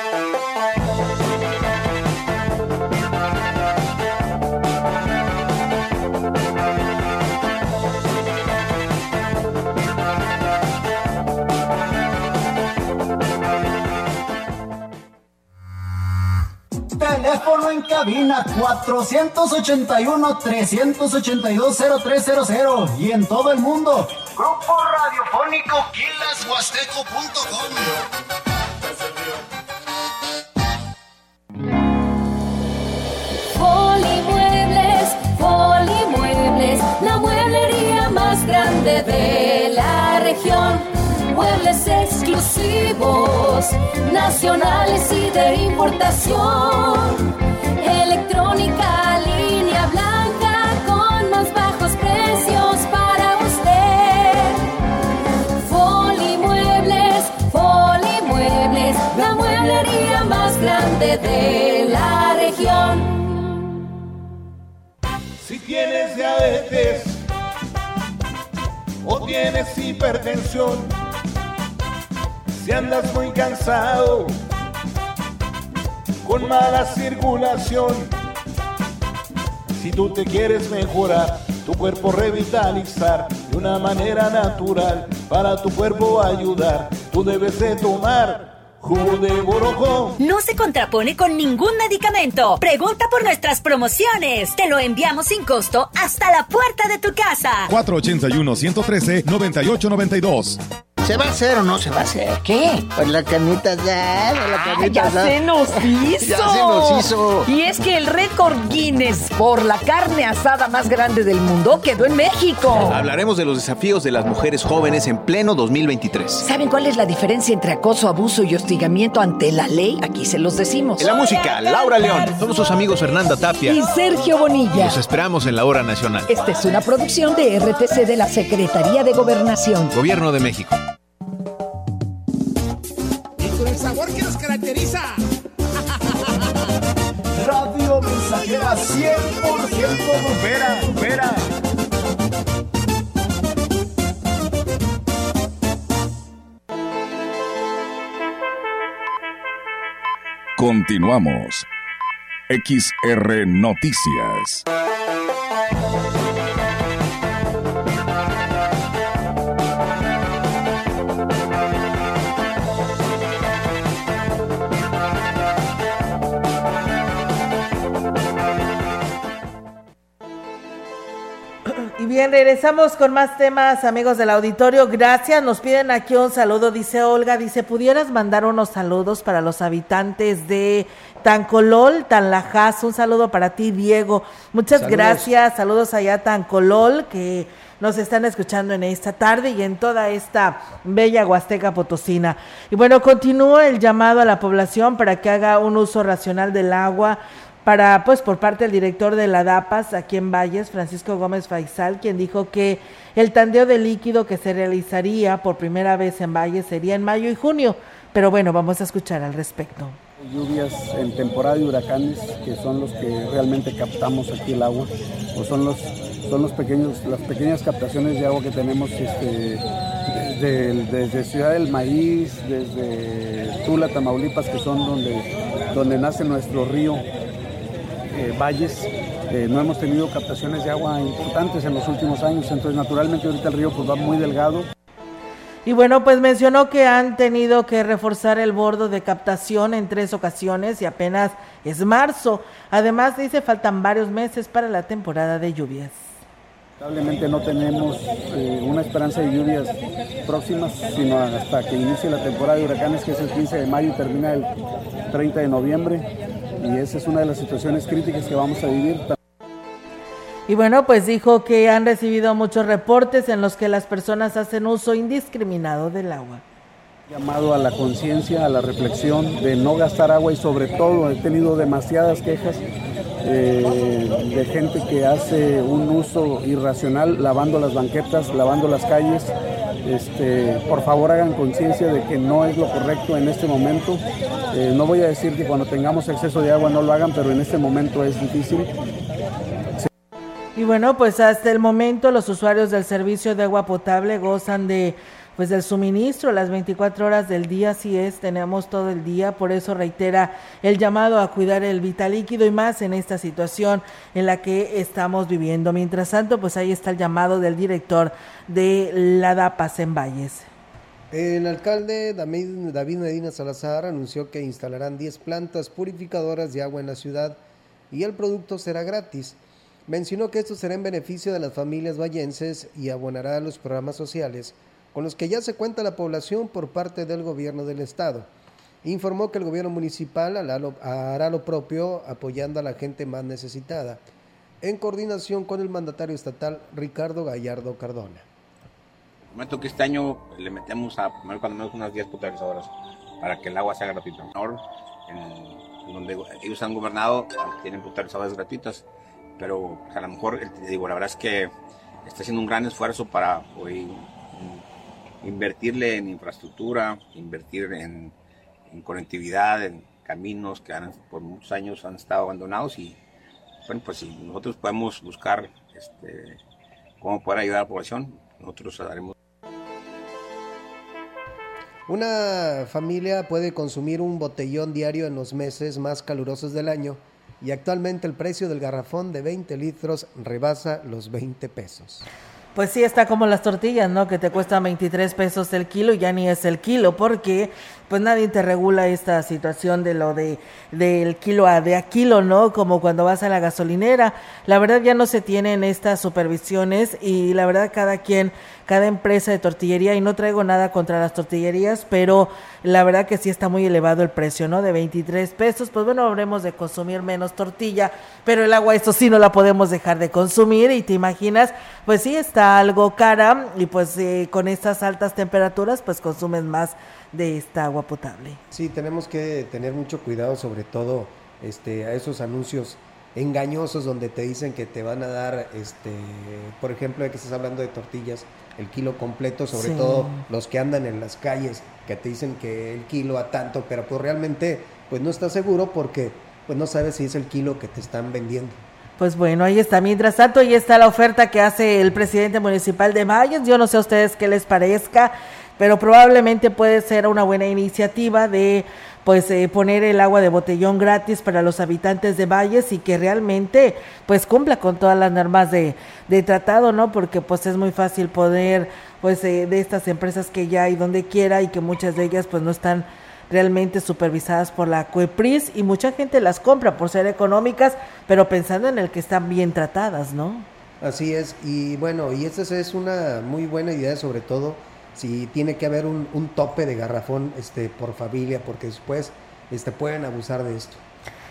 Teléfono en cabina 481-382-0300 y en todo el mundo. Grupo Radiofónico Quilashuasteco.com. Polimuebles, Polimuebles, la mueblería más grande de la región muebles exclusivos, nacionales y de importación. Electrónica, línea blanca con más bajos precios para usted. Folimuebles, Folimuebles, la mueblería más grande de la región. Si tienes diabetes o tienes hipertensión, si andas muy cansado, con mala circulación, si tú te quieres mejorar, tu cuerpo revitalizar de una manera natural, para tu cuerpo ayudar, tú debes de tomar Jugo de borojó. No se contrapone con ningún medicamento. Pregunta por nuestras promociones. Te lo enviamos sin costo hasta la puerta de tu casa. 481-113-9892. ¿Se va a hacer o no se va a hacer? ¿Qué? Pues la carnita ya, la carnita [laughs] ya se nos hizo. Ya se nos hizo. Y es que el récord Guinness por la carne asada más grande del mundo quedó en México. Hablaremos de los desafíos de las mujeres jóvenes en pleno 2023. ¿Saben cuál es la diferencia entre acoso, abuso y hostigamiento ante la ley? Aquí se los decimos. En la música, Laura León. Somos sus amigos Fernanda Tapia. Y Sergio Bonilla. Los esperamos en la hora nacional. Esta es una producción de RTC de la Secretaría de Gobernación. Gobierno de México. Sabor que nos caracteriza. Radio Mensajera 100% Supera, supera. Continuamos. XR Noticias. Bien, regresamos con más temas, amigos del auditorio. Gracias. Nos piden aquí un saludo, dice Olga. Dice, ¿pudieras mandar unos saludos para los habitantes de Tancolol, Tanlajas? Un saludo para ti, Diego. Muchas Saludos. gracias. Saludos allá a Tancolol, que nos están escuchando en esta tarde y en toda esta bella Huasteca Potosina. Y bueno, continúa el llamado a la población para que haga un uso racional del agua para pues por parte del director de la DAPAS aquí en Valles, Francisco Gómez Faisal, quien dijo que el tandeo de líquido que se realizaría por primera vez en Valles sería en mayo y junio. Pero bueno, vamos a escuchar al respecto. Lluvias en temporada de huracanes, que son los que realmente captamos aquí el agua, o son los, son los pequeños, las pequeñas captaciones de agua que tenemos este, desde, desde Ciudad del Maíz, desde Tula, Tamaulipas, que son donde, donde nace nuestro río eh, Valles. Eh, no hemos tenido captaciones de agua importantes en los últimos años, entonces naturalmente ahorita el río pues, va muy delgado. Y bueno, pues mencionó que han tenido que reforzar el bordo de captación en tres ocasiones y apenas es marzo. Además, dice, faltan varios meses para la temporada de lluvias. Lamentablemente no tenemos eh, una esperanza de lluvias próximas, sino hasta que inicie la temporada de huracanes, que es el 15 de mayo y termina el 30 de noviembre. Y esa es una de las situaciones críticas que vamos a vivir. Y bueno, pues dijo que han recibido muchos reportes en los que las personas hacen uso indiscriminado del agua. Llamado a la conciencia, a la reflexión de no gastar agua y sobre todo he tenido demasiadas quejas eh, de gente que hace un uso irracional lavando las banquetas, lavando las calles. Este, por favor hagan conciencia de que no es lo correcto en este momento. Eh, no voy a decir que cuando tengamos exceso de agua no lo hagan, pero en este momento es difícil. Y bueno, pues hasta el momento los usuarios del servicio de agua potable gozan de pues del suministro las 24 horas del día, así es, tenemos todo el día, por eso reitera el llamado a cuidar el vital líquido y más en esta situación en la que estamos viviendo. Mientras tanto, pues ahí está el llamado del director de la DAPAS en Valles. El alcalde David Medina Salazar anunció que instalarán 10 plantas purificadoras de agua en la ciudad y el producto será gratis. Mencionó que esto será en beneficio de las familias vallenses y abonará a los programas sociales con los que ya se cuenta la población por parte del gobierno del estado. Informó que el gobierno municipal hará lo, propio apoyando a la gente más necesitada, en coordinación con el mandatario estatal Ricardo Gallardo Cardona. Comento que este año le metemos a poner cuando menos unas 10 potabilizadoras para que el agua sea gratuita. En, donde ellos han gobernado, tienen potabilizadoras gratuitas, pero a lo mejor, digo, la verdad es que está haciendo un gran esfuerzo para hoy, invertirle en infraestructura, invertir en, en conectividad, en caminos que han, por muchos años han estado abandonados y bueno, pues si nosotros podemos buscar este, cómo poder ayudar a la población, nosotros haremos. Una familia puede consumir un botellón diario en los meses más calurosos del año y actualmente el precio del garrafón de 20 litros rebasa los 20 pesos. Pues sí, está como las tortillas, ¿no? Que te cuestan 23 pesos el kilo y ya ni es el kilo, porque pues nadie te regula esta situación de lo de del kilo a de a kilo, ¿no? Como cuando vas a la gasolinera. La verdad ya no se tienen estas supervisiones y la verdad cada quien, cada empresa de tortillería, y no traigo nada contra las tortillerías, pero la verdad que sí está muy elevado el precio, ¿no? De 23 pesos, pues bueno, habremos de consumir menos tortilla, pero el agua, eso sí, no la podemos dejar de consumir y te imaginas, pues sí, está algo cara y pues eh, con estas altas temperaturas, pues consumes más de esta agua potable. Sí, tenemos que tener mucho cuidado, sobre todo este, a esos anuncios engañosos donde te dicen que te van a dar, este, por ejemplo, de que estás hablando de tortillas, el kilo completo, sobre Sí. todo los que andan en las calles, que te dicen que el kilo a tanto, pero pues realmente pues no estás seguro porque pues no sabes si es el kilo que te están vendiendo. Pues bueno, ahí está. Mientras tanto, ahí está la oferta que hace el presidente municipal de Mayas. Yo no sé a ustedes qué les parezca, pero probablemente puede ser una buena iniciativa de pues eh, poner el agua de botellón gratis para los habitantes de Valles y que realmente pues cumpla con todas las normas de, de tratado, ¿no? Porque pues es muy fácil poder pues eh, de estas empresas que ya hay donde quiera y que muchas de ellas pues no están realmente supervisadas por la COEPRIS y mucha gente las compra por ser económicas, pero pensando en el que están bien tratadas, ¿no? Así es, y bueno, y esta es una muy buena idea, sobre todo si tiene que haber un, un tope de garrafón este, por familia, porque después este, pueden abusar de esto.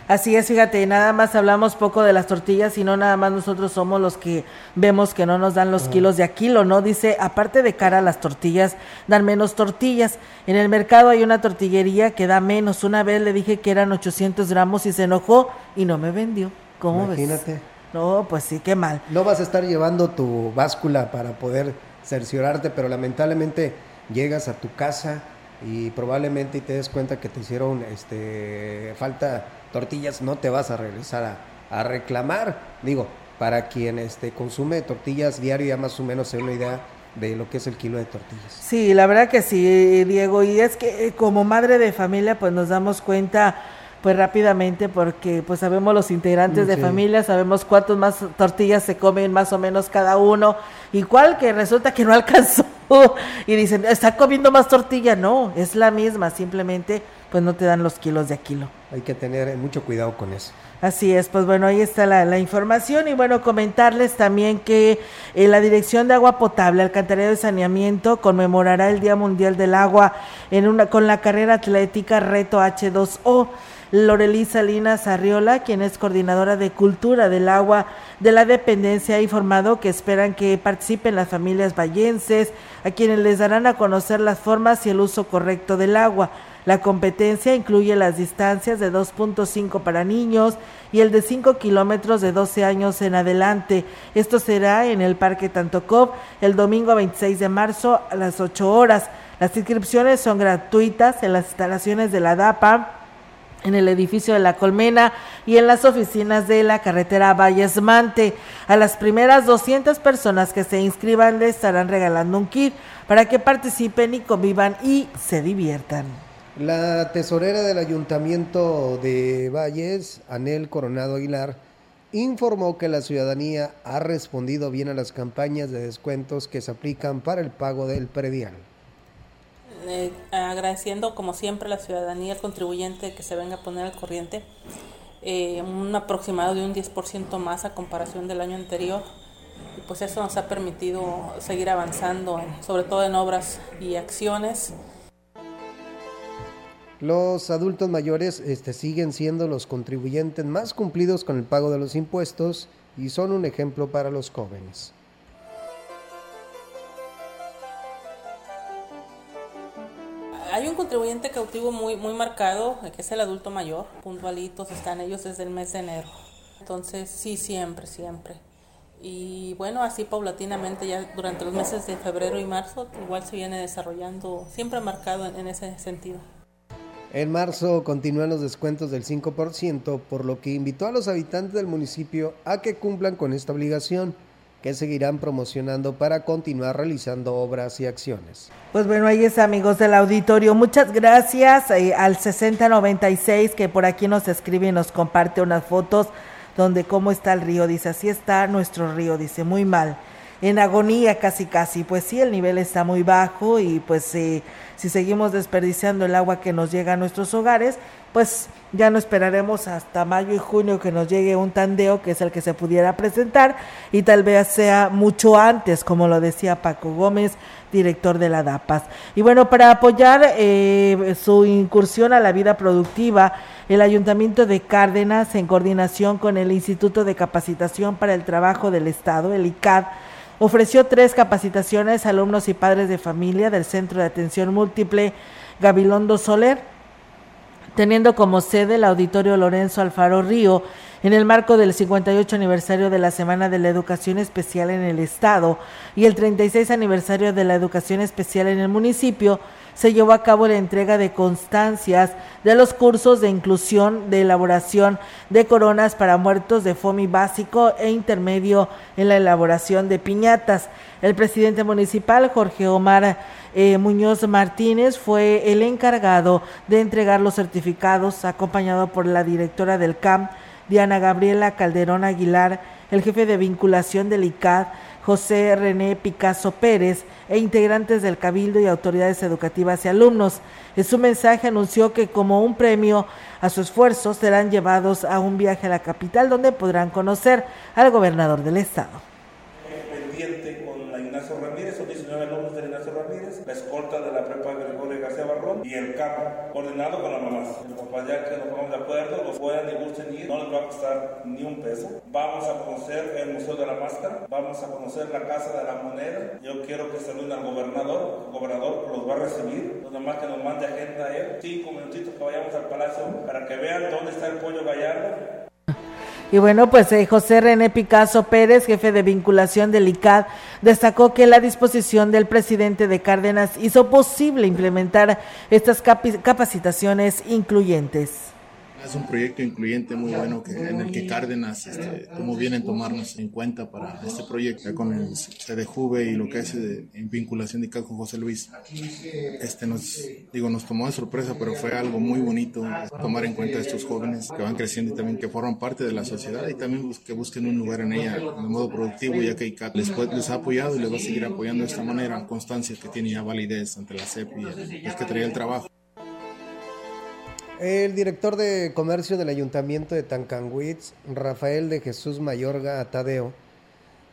Así es, fíjate, nada más hablamos poco de las tortillas y no nada más nosotros somos los que vemos que no nos dan los kilos de a kilo, ¿no? Dice, aparte de cara a las tortillas, dan menos tortillas. En el mercado hay una tortillería que da menos. Una vez le dije que eran 800 gramos y se enojó y no me vendió. ¿Cómo Imagínate. ves? No, pues sí, qué mal. No vas a estar llevando tu báscula para poder cerciorarte, pero lamentablemente llegas a tu casa y probablemente te des cuenta que te hicieron este falta tortillas, no te vas a regresar a, a reclamar. Digo, para quien este consume tortillas diario ya más o menos se una idea de lo que es el kilo de tortillas. Sí, la verdad que sí, Diego. Y es que eh, como madre de familia, pues nos damos cuenta pues rápidamente porque pues sabemos los integrantes de familia, sabemos cuántos más tortillas se comen más o menos cada uno, y cuál que resulta que no [laughs] alcanzó y dicen, está comiendo más tortilla, no, es la misma, simplemente pues no te dan los kilos de a kilo. Hay que tener mucho cuidado con eso. Así es, pues bueno, ahí está la, la información y bueno, comentarles también que eh, la Dirección de Agua Potable, Alcantarillado y Saneamiento conmemorará el Día Mundial del Agua en una, con la carrera atlética Reto H2O. Lorelí Salinas Arriola, quien es coordinadora de Cultura del Agua de la dependencia, ha informado que esperan que participen las familias vallenses, a quienes les darán a conocer las formas y el uso correcto del agua. La competencia incluye las distancias de 2.5 para niños y el de 5 kilómetros de 12 años en adelante. Esto será en el Parque Tantocop el domingo 26 de marzo a las 8 horas. Las inscripciones son gratuitas en las instalaciones de la DAPA en el edificio de la Colmena y en las oficinas de la carretera Valles Mante. A las primeras 200 personas que se inscriban les estarán regalando un kit para que participen y convivan y se diviertan. La tesorera del Ayuntamiento de Valles, Anel Coronado Aguilar, informó que la ciudadanía ha respondido bien a las campañas de descuentos que se aplican para el pago del predial. Eh, agradeciendo como siempre a la ciudadanía, al contribuyente que se venga a poner al corriente, eh, un aproximado de un 10% más a comparación del año anterior. Y pues eso nos ha permitido seguir avanzando, sobre todo en obras y acciones. Los adultos mayores este, siguen siendo los contribuyentes más cumplidos con el pago de los impuestos y son un ejemplo para los jóvenes. Hay un contribuyente cautivo muy, muy marcado, que es el adulto mayor, puntualitos están ellos desde el mes de enero. Entonces, sí, siempre, siempre. Y bueno, así paulatinamente ya durante los meses de febrero y marzo igual se viene desarrollando, siempre marcado en, en ese sentido. En marzo continúan los descuentos del 5%, por lo que invitó a los habitantes del municipio a que cumplan con esta obligación, que seguirán promocionando para continuar realizando obras y acciones. Pues bueno, ahí es amigos del auditorio. Muchas gracias eh, al 6096 que por aquí nos escribe y nos comparte unas fotos donde cómo está el río. Dice, así está nuestro río, dice, muy mal. En agonía casi casi. Pues sí, el nivel está muy bajo y pues eh, si seguimos desperdiciando el agua que nos llega a nuestros hogares, pues ya no esperaremos hasta mayo y junio que nos llegue un tandeo que es el que se pudiera presentar y tal vez sea mucho antes, como lo decía Paco Gómez, director de la DAPAS. Y bueno, para apoyar eh, su incursión a la vida productiva, el Ayuntamiento de Cárdenas, en coordinación con el Instituto de Capacitación para el Trabajo del Estado, el ICAD, ofreció tres capacitaciones a alumnos y padres de familia del Centro de Atención Múltiple Gabilondo Soler, teniendo como sede el Auditorio Lorenzo Alfaro Río, en el marco del 58 aniversario de la Semana de la Educación Especial en el Estado y el 36 aniversario de la Educación Especial en el municipio, se llevó a cabo la entrega de constancias de los cursos de inclusión de elaboración de coronas para muertos de FOMI básico e intermedio en la elaboración de piñatas. El presidente municipal, Jorge Omar eh, Muñoz Martínez, fue el encargado de entregar los certificados, acompañado por la directora del CAM, Diana Gabriela Calderón Aguilar, el jefe de vinculación del ICAD, José René Picasso Pérez e integrantes del Cabildo y autoridades educativas y alumnos. En su mensaje anunció que como un premio a su esfuerzo serán llevados a un viaje a la capital donde podrán conocer al gobernador del estado. Pendiente con Ignacio Ramírez, 19 alumnos Ignacio Ramírez y el CAP, coordinado con la mamás. El papá ya que nos pongamos de acuerdo, los puedan y gusten ir, no les va a costar ni un peso. Vamos a conocer el Museo de la Máscara, vamos a conocer la Casa de la Moneda. Yo quiero que saluden al gobernador, el gobernador los va a recibir, los demás que nos mande agenda a él. Cinco minutitos que vayamos al palacio para que vean dónde está el pollo gallardo, y bueno, pues eh, José René Picasso Pérez, jefe de vinculación del ICAD, destacó que la disposición del presidente de Cárdenas hizo posible implementar estas capacitaciones incluyentes. Es un proyecto incluyente muy bueno que, en el que Cárdenas este, tomó bien en tomarnos en cuenta para este proyecto, con el CDJV y lo que es eh, en vinculación de con José Luis. Este nos, digo, nos tomó de sorpresa, pero fue algo muy bonito tomar en cuenta a estos jóvenes que van creciendo y también que forman parte de la sociedad y también que busquen un lugar en ella de modo productivo, ya que ICAT les, les ha apoyado y les va a seguir apoyando de esta manera, constancia que tiene ya validez ante la CEP y es que traía el trabajo. El director de comercio del ayuntamiento de Tancanwitz, Rafael de Jesús Mayorga Atadeo,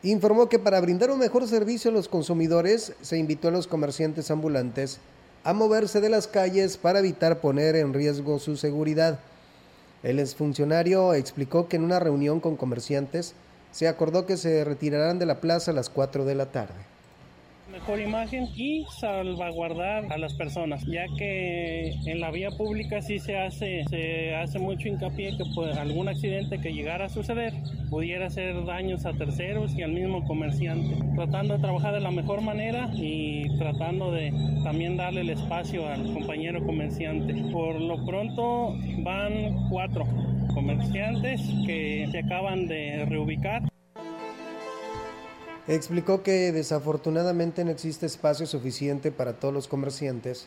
informó que para brindar un mejor servicio a los consumidores se invitó a los comerciantes ambulantes a moverse de las calles para evitar poner en riesgo su seguridad. El exfuncionario explicó que en una reunión con comerciantes se acordó que se retirarán de la plaza a las 4 de la tarde mejor imagen y salvaguardar a las personas, ya que en la vía pública sí se hace, se hace mucho hincapié que pues, algún accidente que llegara a suceder pudiera hacer daños a terceros y al mismo comerciante, tratando de trabajar de la mejor manera y tratando de también darle el espacio al compañero comerciante. Por lo pronto van cuatro comerciantes que se acaban de reubicar. Explicó que desafortunadamente no existe espacio suficiente para todos los comerciantes,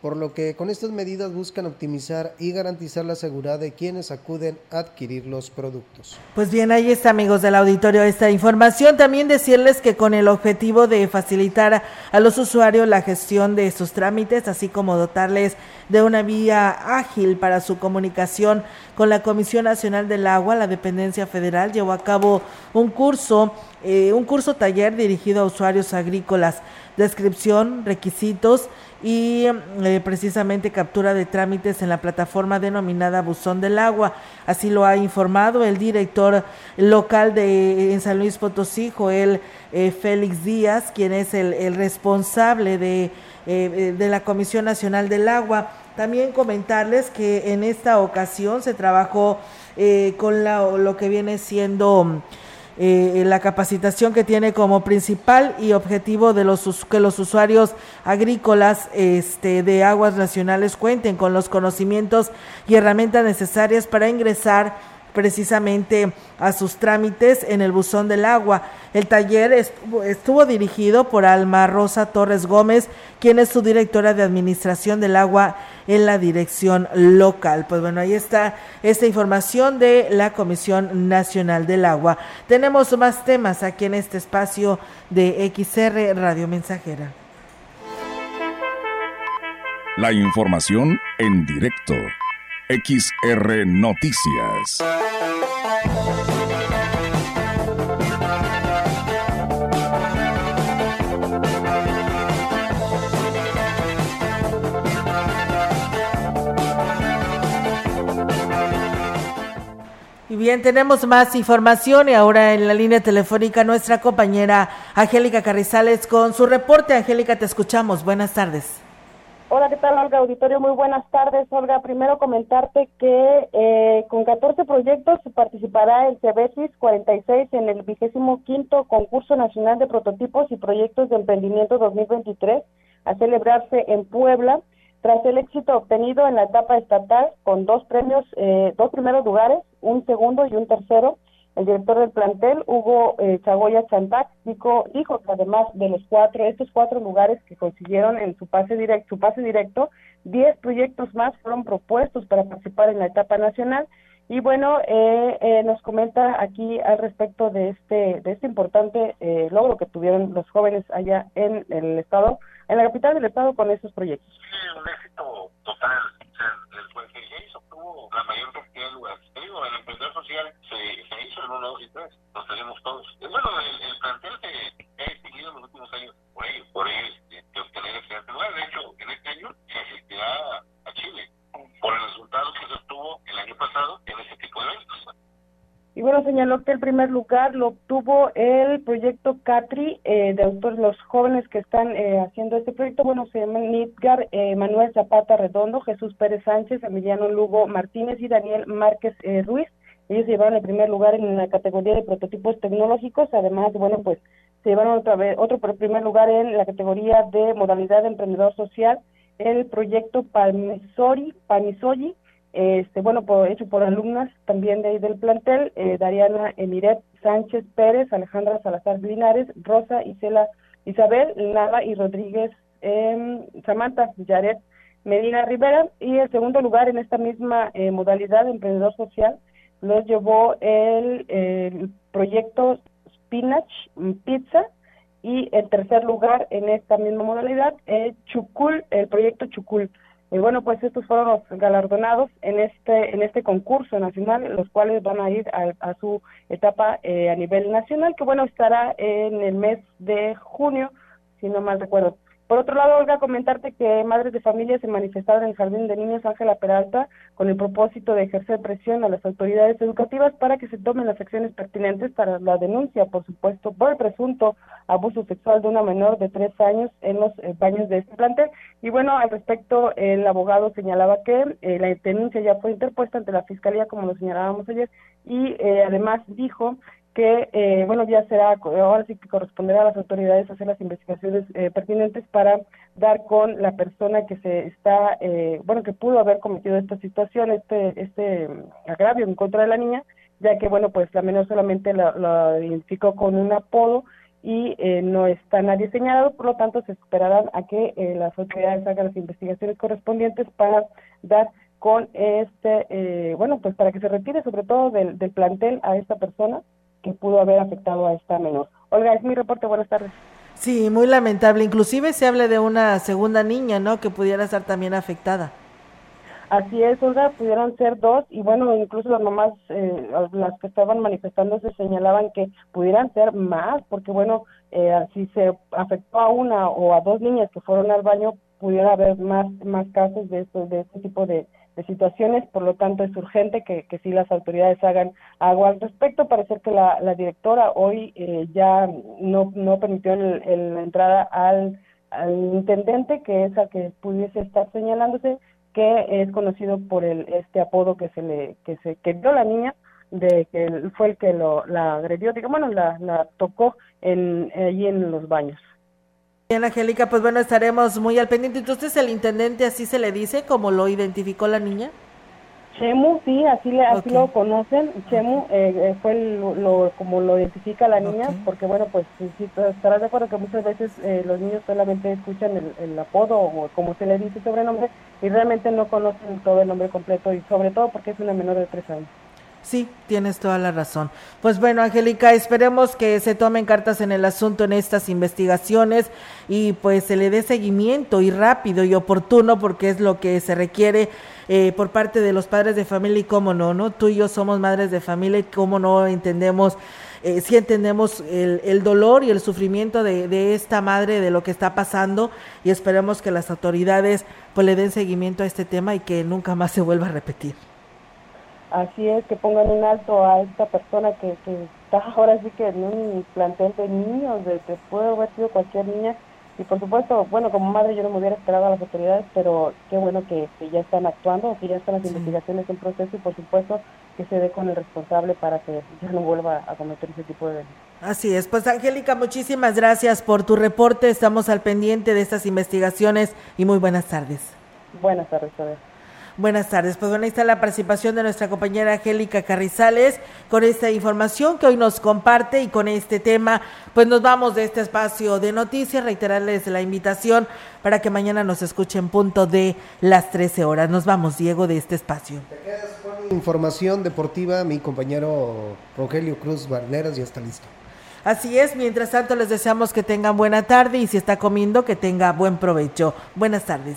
por lo que con estas medidas buscan optimizar y garantizar la seguridad de quienes acuden a adquirir los productos. Pues bien, ahí está amigos del auditorio esta información. También decirles que con el objetivo de facilitar a los usuarios la gestión de sus trámites, así como dotarles de una vía ágil para su comunicación con la Comisión Nacional del Agua, la dependencia federal llevó a cabo un curso eh, un curso taller dirigido a usuarios agrícolas, descripción, requisitos y eh, precisamente captura de trámites en la plataforma denominada Buzón del Agua. Así lo ha informado el director local de en San Luis Potosí, Joel eh, Félix Díaz, quien es el, responsable de, de la Comisión Nacional del Agua. También comentarles que en esta ocasión se trabajó con lo que viene siendo eh, la capacitación que tiene como principal y objetivo de los que los usuarios agrícolas este, de aguas nacionales cuenten con los conocimientos y herramientas necesarias para ingresar precisamente a sus trámites en el buzón del agua. El taller estuvo, dirigido por Alma Rosa Torres Gómez, quien es su directora de Administración del Agua en la dirección local. Pues bueno, ahí está esta información de la Comisión Nacional del Agua. Tenemos más temas aquí en este espacio de XR Radio Mensajera. La información en directo. XR Noticias. Y bien, tenemos más información y ahora en la línea telefónica nuestra compañera Angélica Carrizales con su reporte. Angélica, te escuchamos. Buenas tardes. Hola, ¿qué tal, Olga Auditorio? Muy buenas tardes, Olga. Primero comentarte que eh, con 14 proyectos participará el CEBESIS 46 en el vigésimo quinto concurso nacional de prototipos y proyectos de emprendimiento 2023 a celebrarse en Puebla. Tras el éxito obtenido en la etapa estatal con dos premios, eh, dos primeros lugares, un segundo y un tercero, el director del plantel, Hugo eh, Chagoya Chantac, dijo, que además de los cuatro, estos cuatro lugares que consiguieron en su pase directo, su pase directo, diez proyectos más fueron propuestos para participar en la etapa nacional. Y bueno, eh, eh, nos comenta aquí al respecto de este, de este importante eh, logro que tuvieron los jóvenes allá en el estado, en la capital del estado con estos proyectos. Sí, un éxito total. O sea, el, que hizo obtuvo la mayor equipo del emprendedor social se, se hizo el 1, 2 y 3. Nos tenemos todos. Bueno, el, plantel se, ha distinguido en los últimos años por ellos, por ellos de, de obtener este lugar. De hecho, en este año se asistirá a Chile por el resultado que se obtuvo el año pasado en ese tipo de eventos bueno, señaló que el primer lugar lo obtuvo el proyecto CATRI eh, de autores, los jóvenes que están eh, haciendo este proyecto, bueno, se llaman Nidgar, eh, Manuel Zapata Redondo, Jesús Pérez Sánchez, Emiliano Lugo Martínez y Daniel Márquez Ruiz. Ellos llevaron el primer lugar en la categoría de prototipos tecnológicos, además, bueno, pues se llevaron otra vez, otro primer lugar en la categoría de modalidad de emprendedor social, el proyecto Palmisori, Palmisori, este, bueno, por, hecho por alumnas también de ahí del plantel, eh, Dariana Emiret Sánchez Pérez, Alejandra Salazar Linares, Rosa Isela Isabel Nava y Rodríguez eh, Samantha Yaret Medina Rivera, y el segundo lugar en esta misma eh, modalidad de emprendedor social los llevó el, proyecto Spinach Pizza, y en tercer lugar en esta misma modalidad el Chucul, el proyecto Chucul. Y bueno, pues estos fueron los galardonados en este en este concurso nacional, los cuales van a ir a, su etapa eh, a nivel nacional, que bueno, estará en el mes de junio, si no mal recuerdo. Por otro lado, Olga, comentarte que madres de familia se manifestaron en el Jardín de Niños Ángela Peralta con el propósito de ejercer presión a las autoridades educativas para que se tomen las acciones pertinentes para la denuncia, por supuesto, por el presunto abuso sexual de una menor de tres años en los eh, baños de este plantel. Y bueno, al respecto, el abogado señalaba que eh, la denuncia ya fue interpuesta ante la Fiscalía, como lo señalábamos ayer, y eh, además dijo que, eh, bueno, ya será, ahora sí que corresponderá a las autoridades hacer las investigaciones eh, pertinentes para dar con la persona que se está, eh, bueno, que pudo haber cometido esta situación, este, este agravio en contra de la niña, ya que, bueno, pues la menor solamente la, identificó con un apodo y no está nadie señalado, por lo tanto se esperarán a que las autoridades hagan las investigaciones correspondientes para dar con este, bueno, pues para que se retire sobre todo del, del plantel a esta persona que pudo haber afectado a esta menor. Olga, es mi reporte, buenas tardes. Sí, muy lamentable. Inclusive se habla de una segunda niña, ¿no? Que pudiera estar también afectada. Así es, Olga, pudieron ser dos y bueno, incluso las mamás, eh, las que estaban manifestándose señalaban que pudieran ser más, porque bueno, eh, si se afectó a una o a dos niñas que fueron al baño, pudiera haber más, más casos de, esto, de este tipo de, de situaciones, por lo tanto es urgente que, que sí las autoridades hagan algo al respecto. Parece que la, la directora hoy eh, ya no, no permitió el, la entrada al, al intendente, que es a que pudiese estar señalándose, que es conocido por el este apodo que se le que se que dio la niña de que fue el que lo la agredió, digamos, bueno, la, la tocó en allí en los baños. Bien, Angélica, pues bueno, estaremos muy al pendiente. Entonces, ¿el intendente así se le dice, como lo identificó la niña? Chemu, sí, así, le, así lo conocen. Chemu eh, eh, fue lo, como lo identifica la niña, porque bueno, pues sí, estarás de acuerdo que muchas veces eh, los niños solamente escuchan el, apodo o como se le dice sobrenombre y realmente no conocen todo el nombre completo y sobre todo porque es una menor de tres años. Sí, tienes toda la razón. Pues bueno, Angélica, esperemos que se tomen cartas en el asunto en estas investigaciones y pues se le dé seguimiento y rápido y oportuno porque es lo que se requiere eh, por parte de los padres de familia y cómo no, ¿no? Tú y yo somos madres de familia y cómo no entendemos, eh, sí entendemos el, el, dolor y el sufrimiento de, de esta madre, de lo que está pasando y esperemos que las autoridades pues le den seguimiento a este tema y que nunca más se vuelva a repetir. Así es, que pongan un alto a esta persona que, que está [laughs] ahora sí que en un plantel de niños, de que puede haber sido cualquier niña. Y por supuesto, bueno, como madre yo no me hubiera esperado a las autoridades, pero qué bueno que, ya están actuando, que ya están las investigaciones en proceso y por supuesto que se dé con el responsable para que ya no vuelva a cometer ese tipo de delitos. Así es, pues Angélica, muchísimas gracias por tu reporte, estamos al pendiente de estas investigaciones y muy buenas tardes. Buenas tardes, a ver. Buenas tardes. Pues bueno, ahí está la participación de nuestra compañera Angélica Carrizales con esta información que hoy nos comparte y con este tema, pues nos vamos de este espacio de noticias, reiterarles la invitación para que mañana nos escuchen punto de las 13 horas. Nos vamos, Diego, de este espacio. Te quedas con información deportiva, mi compañero Rogelio Cruz Barneras ya está listo. Así es, mientras tanto les deseamos que tengan buena tarde y si está comiendo que tenga buen provecho. Buenas tardes.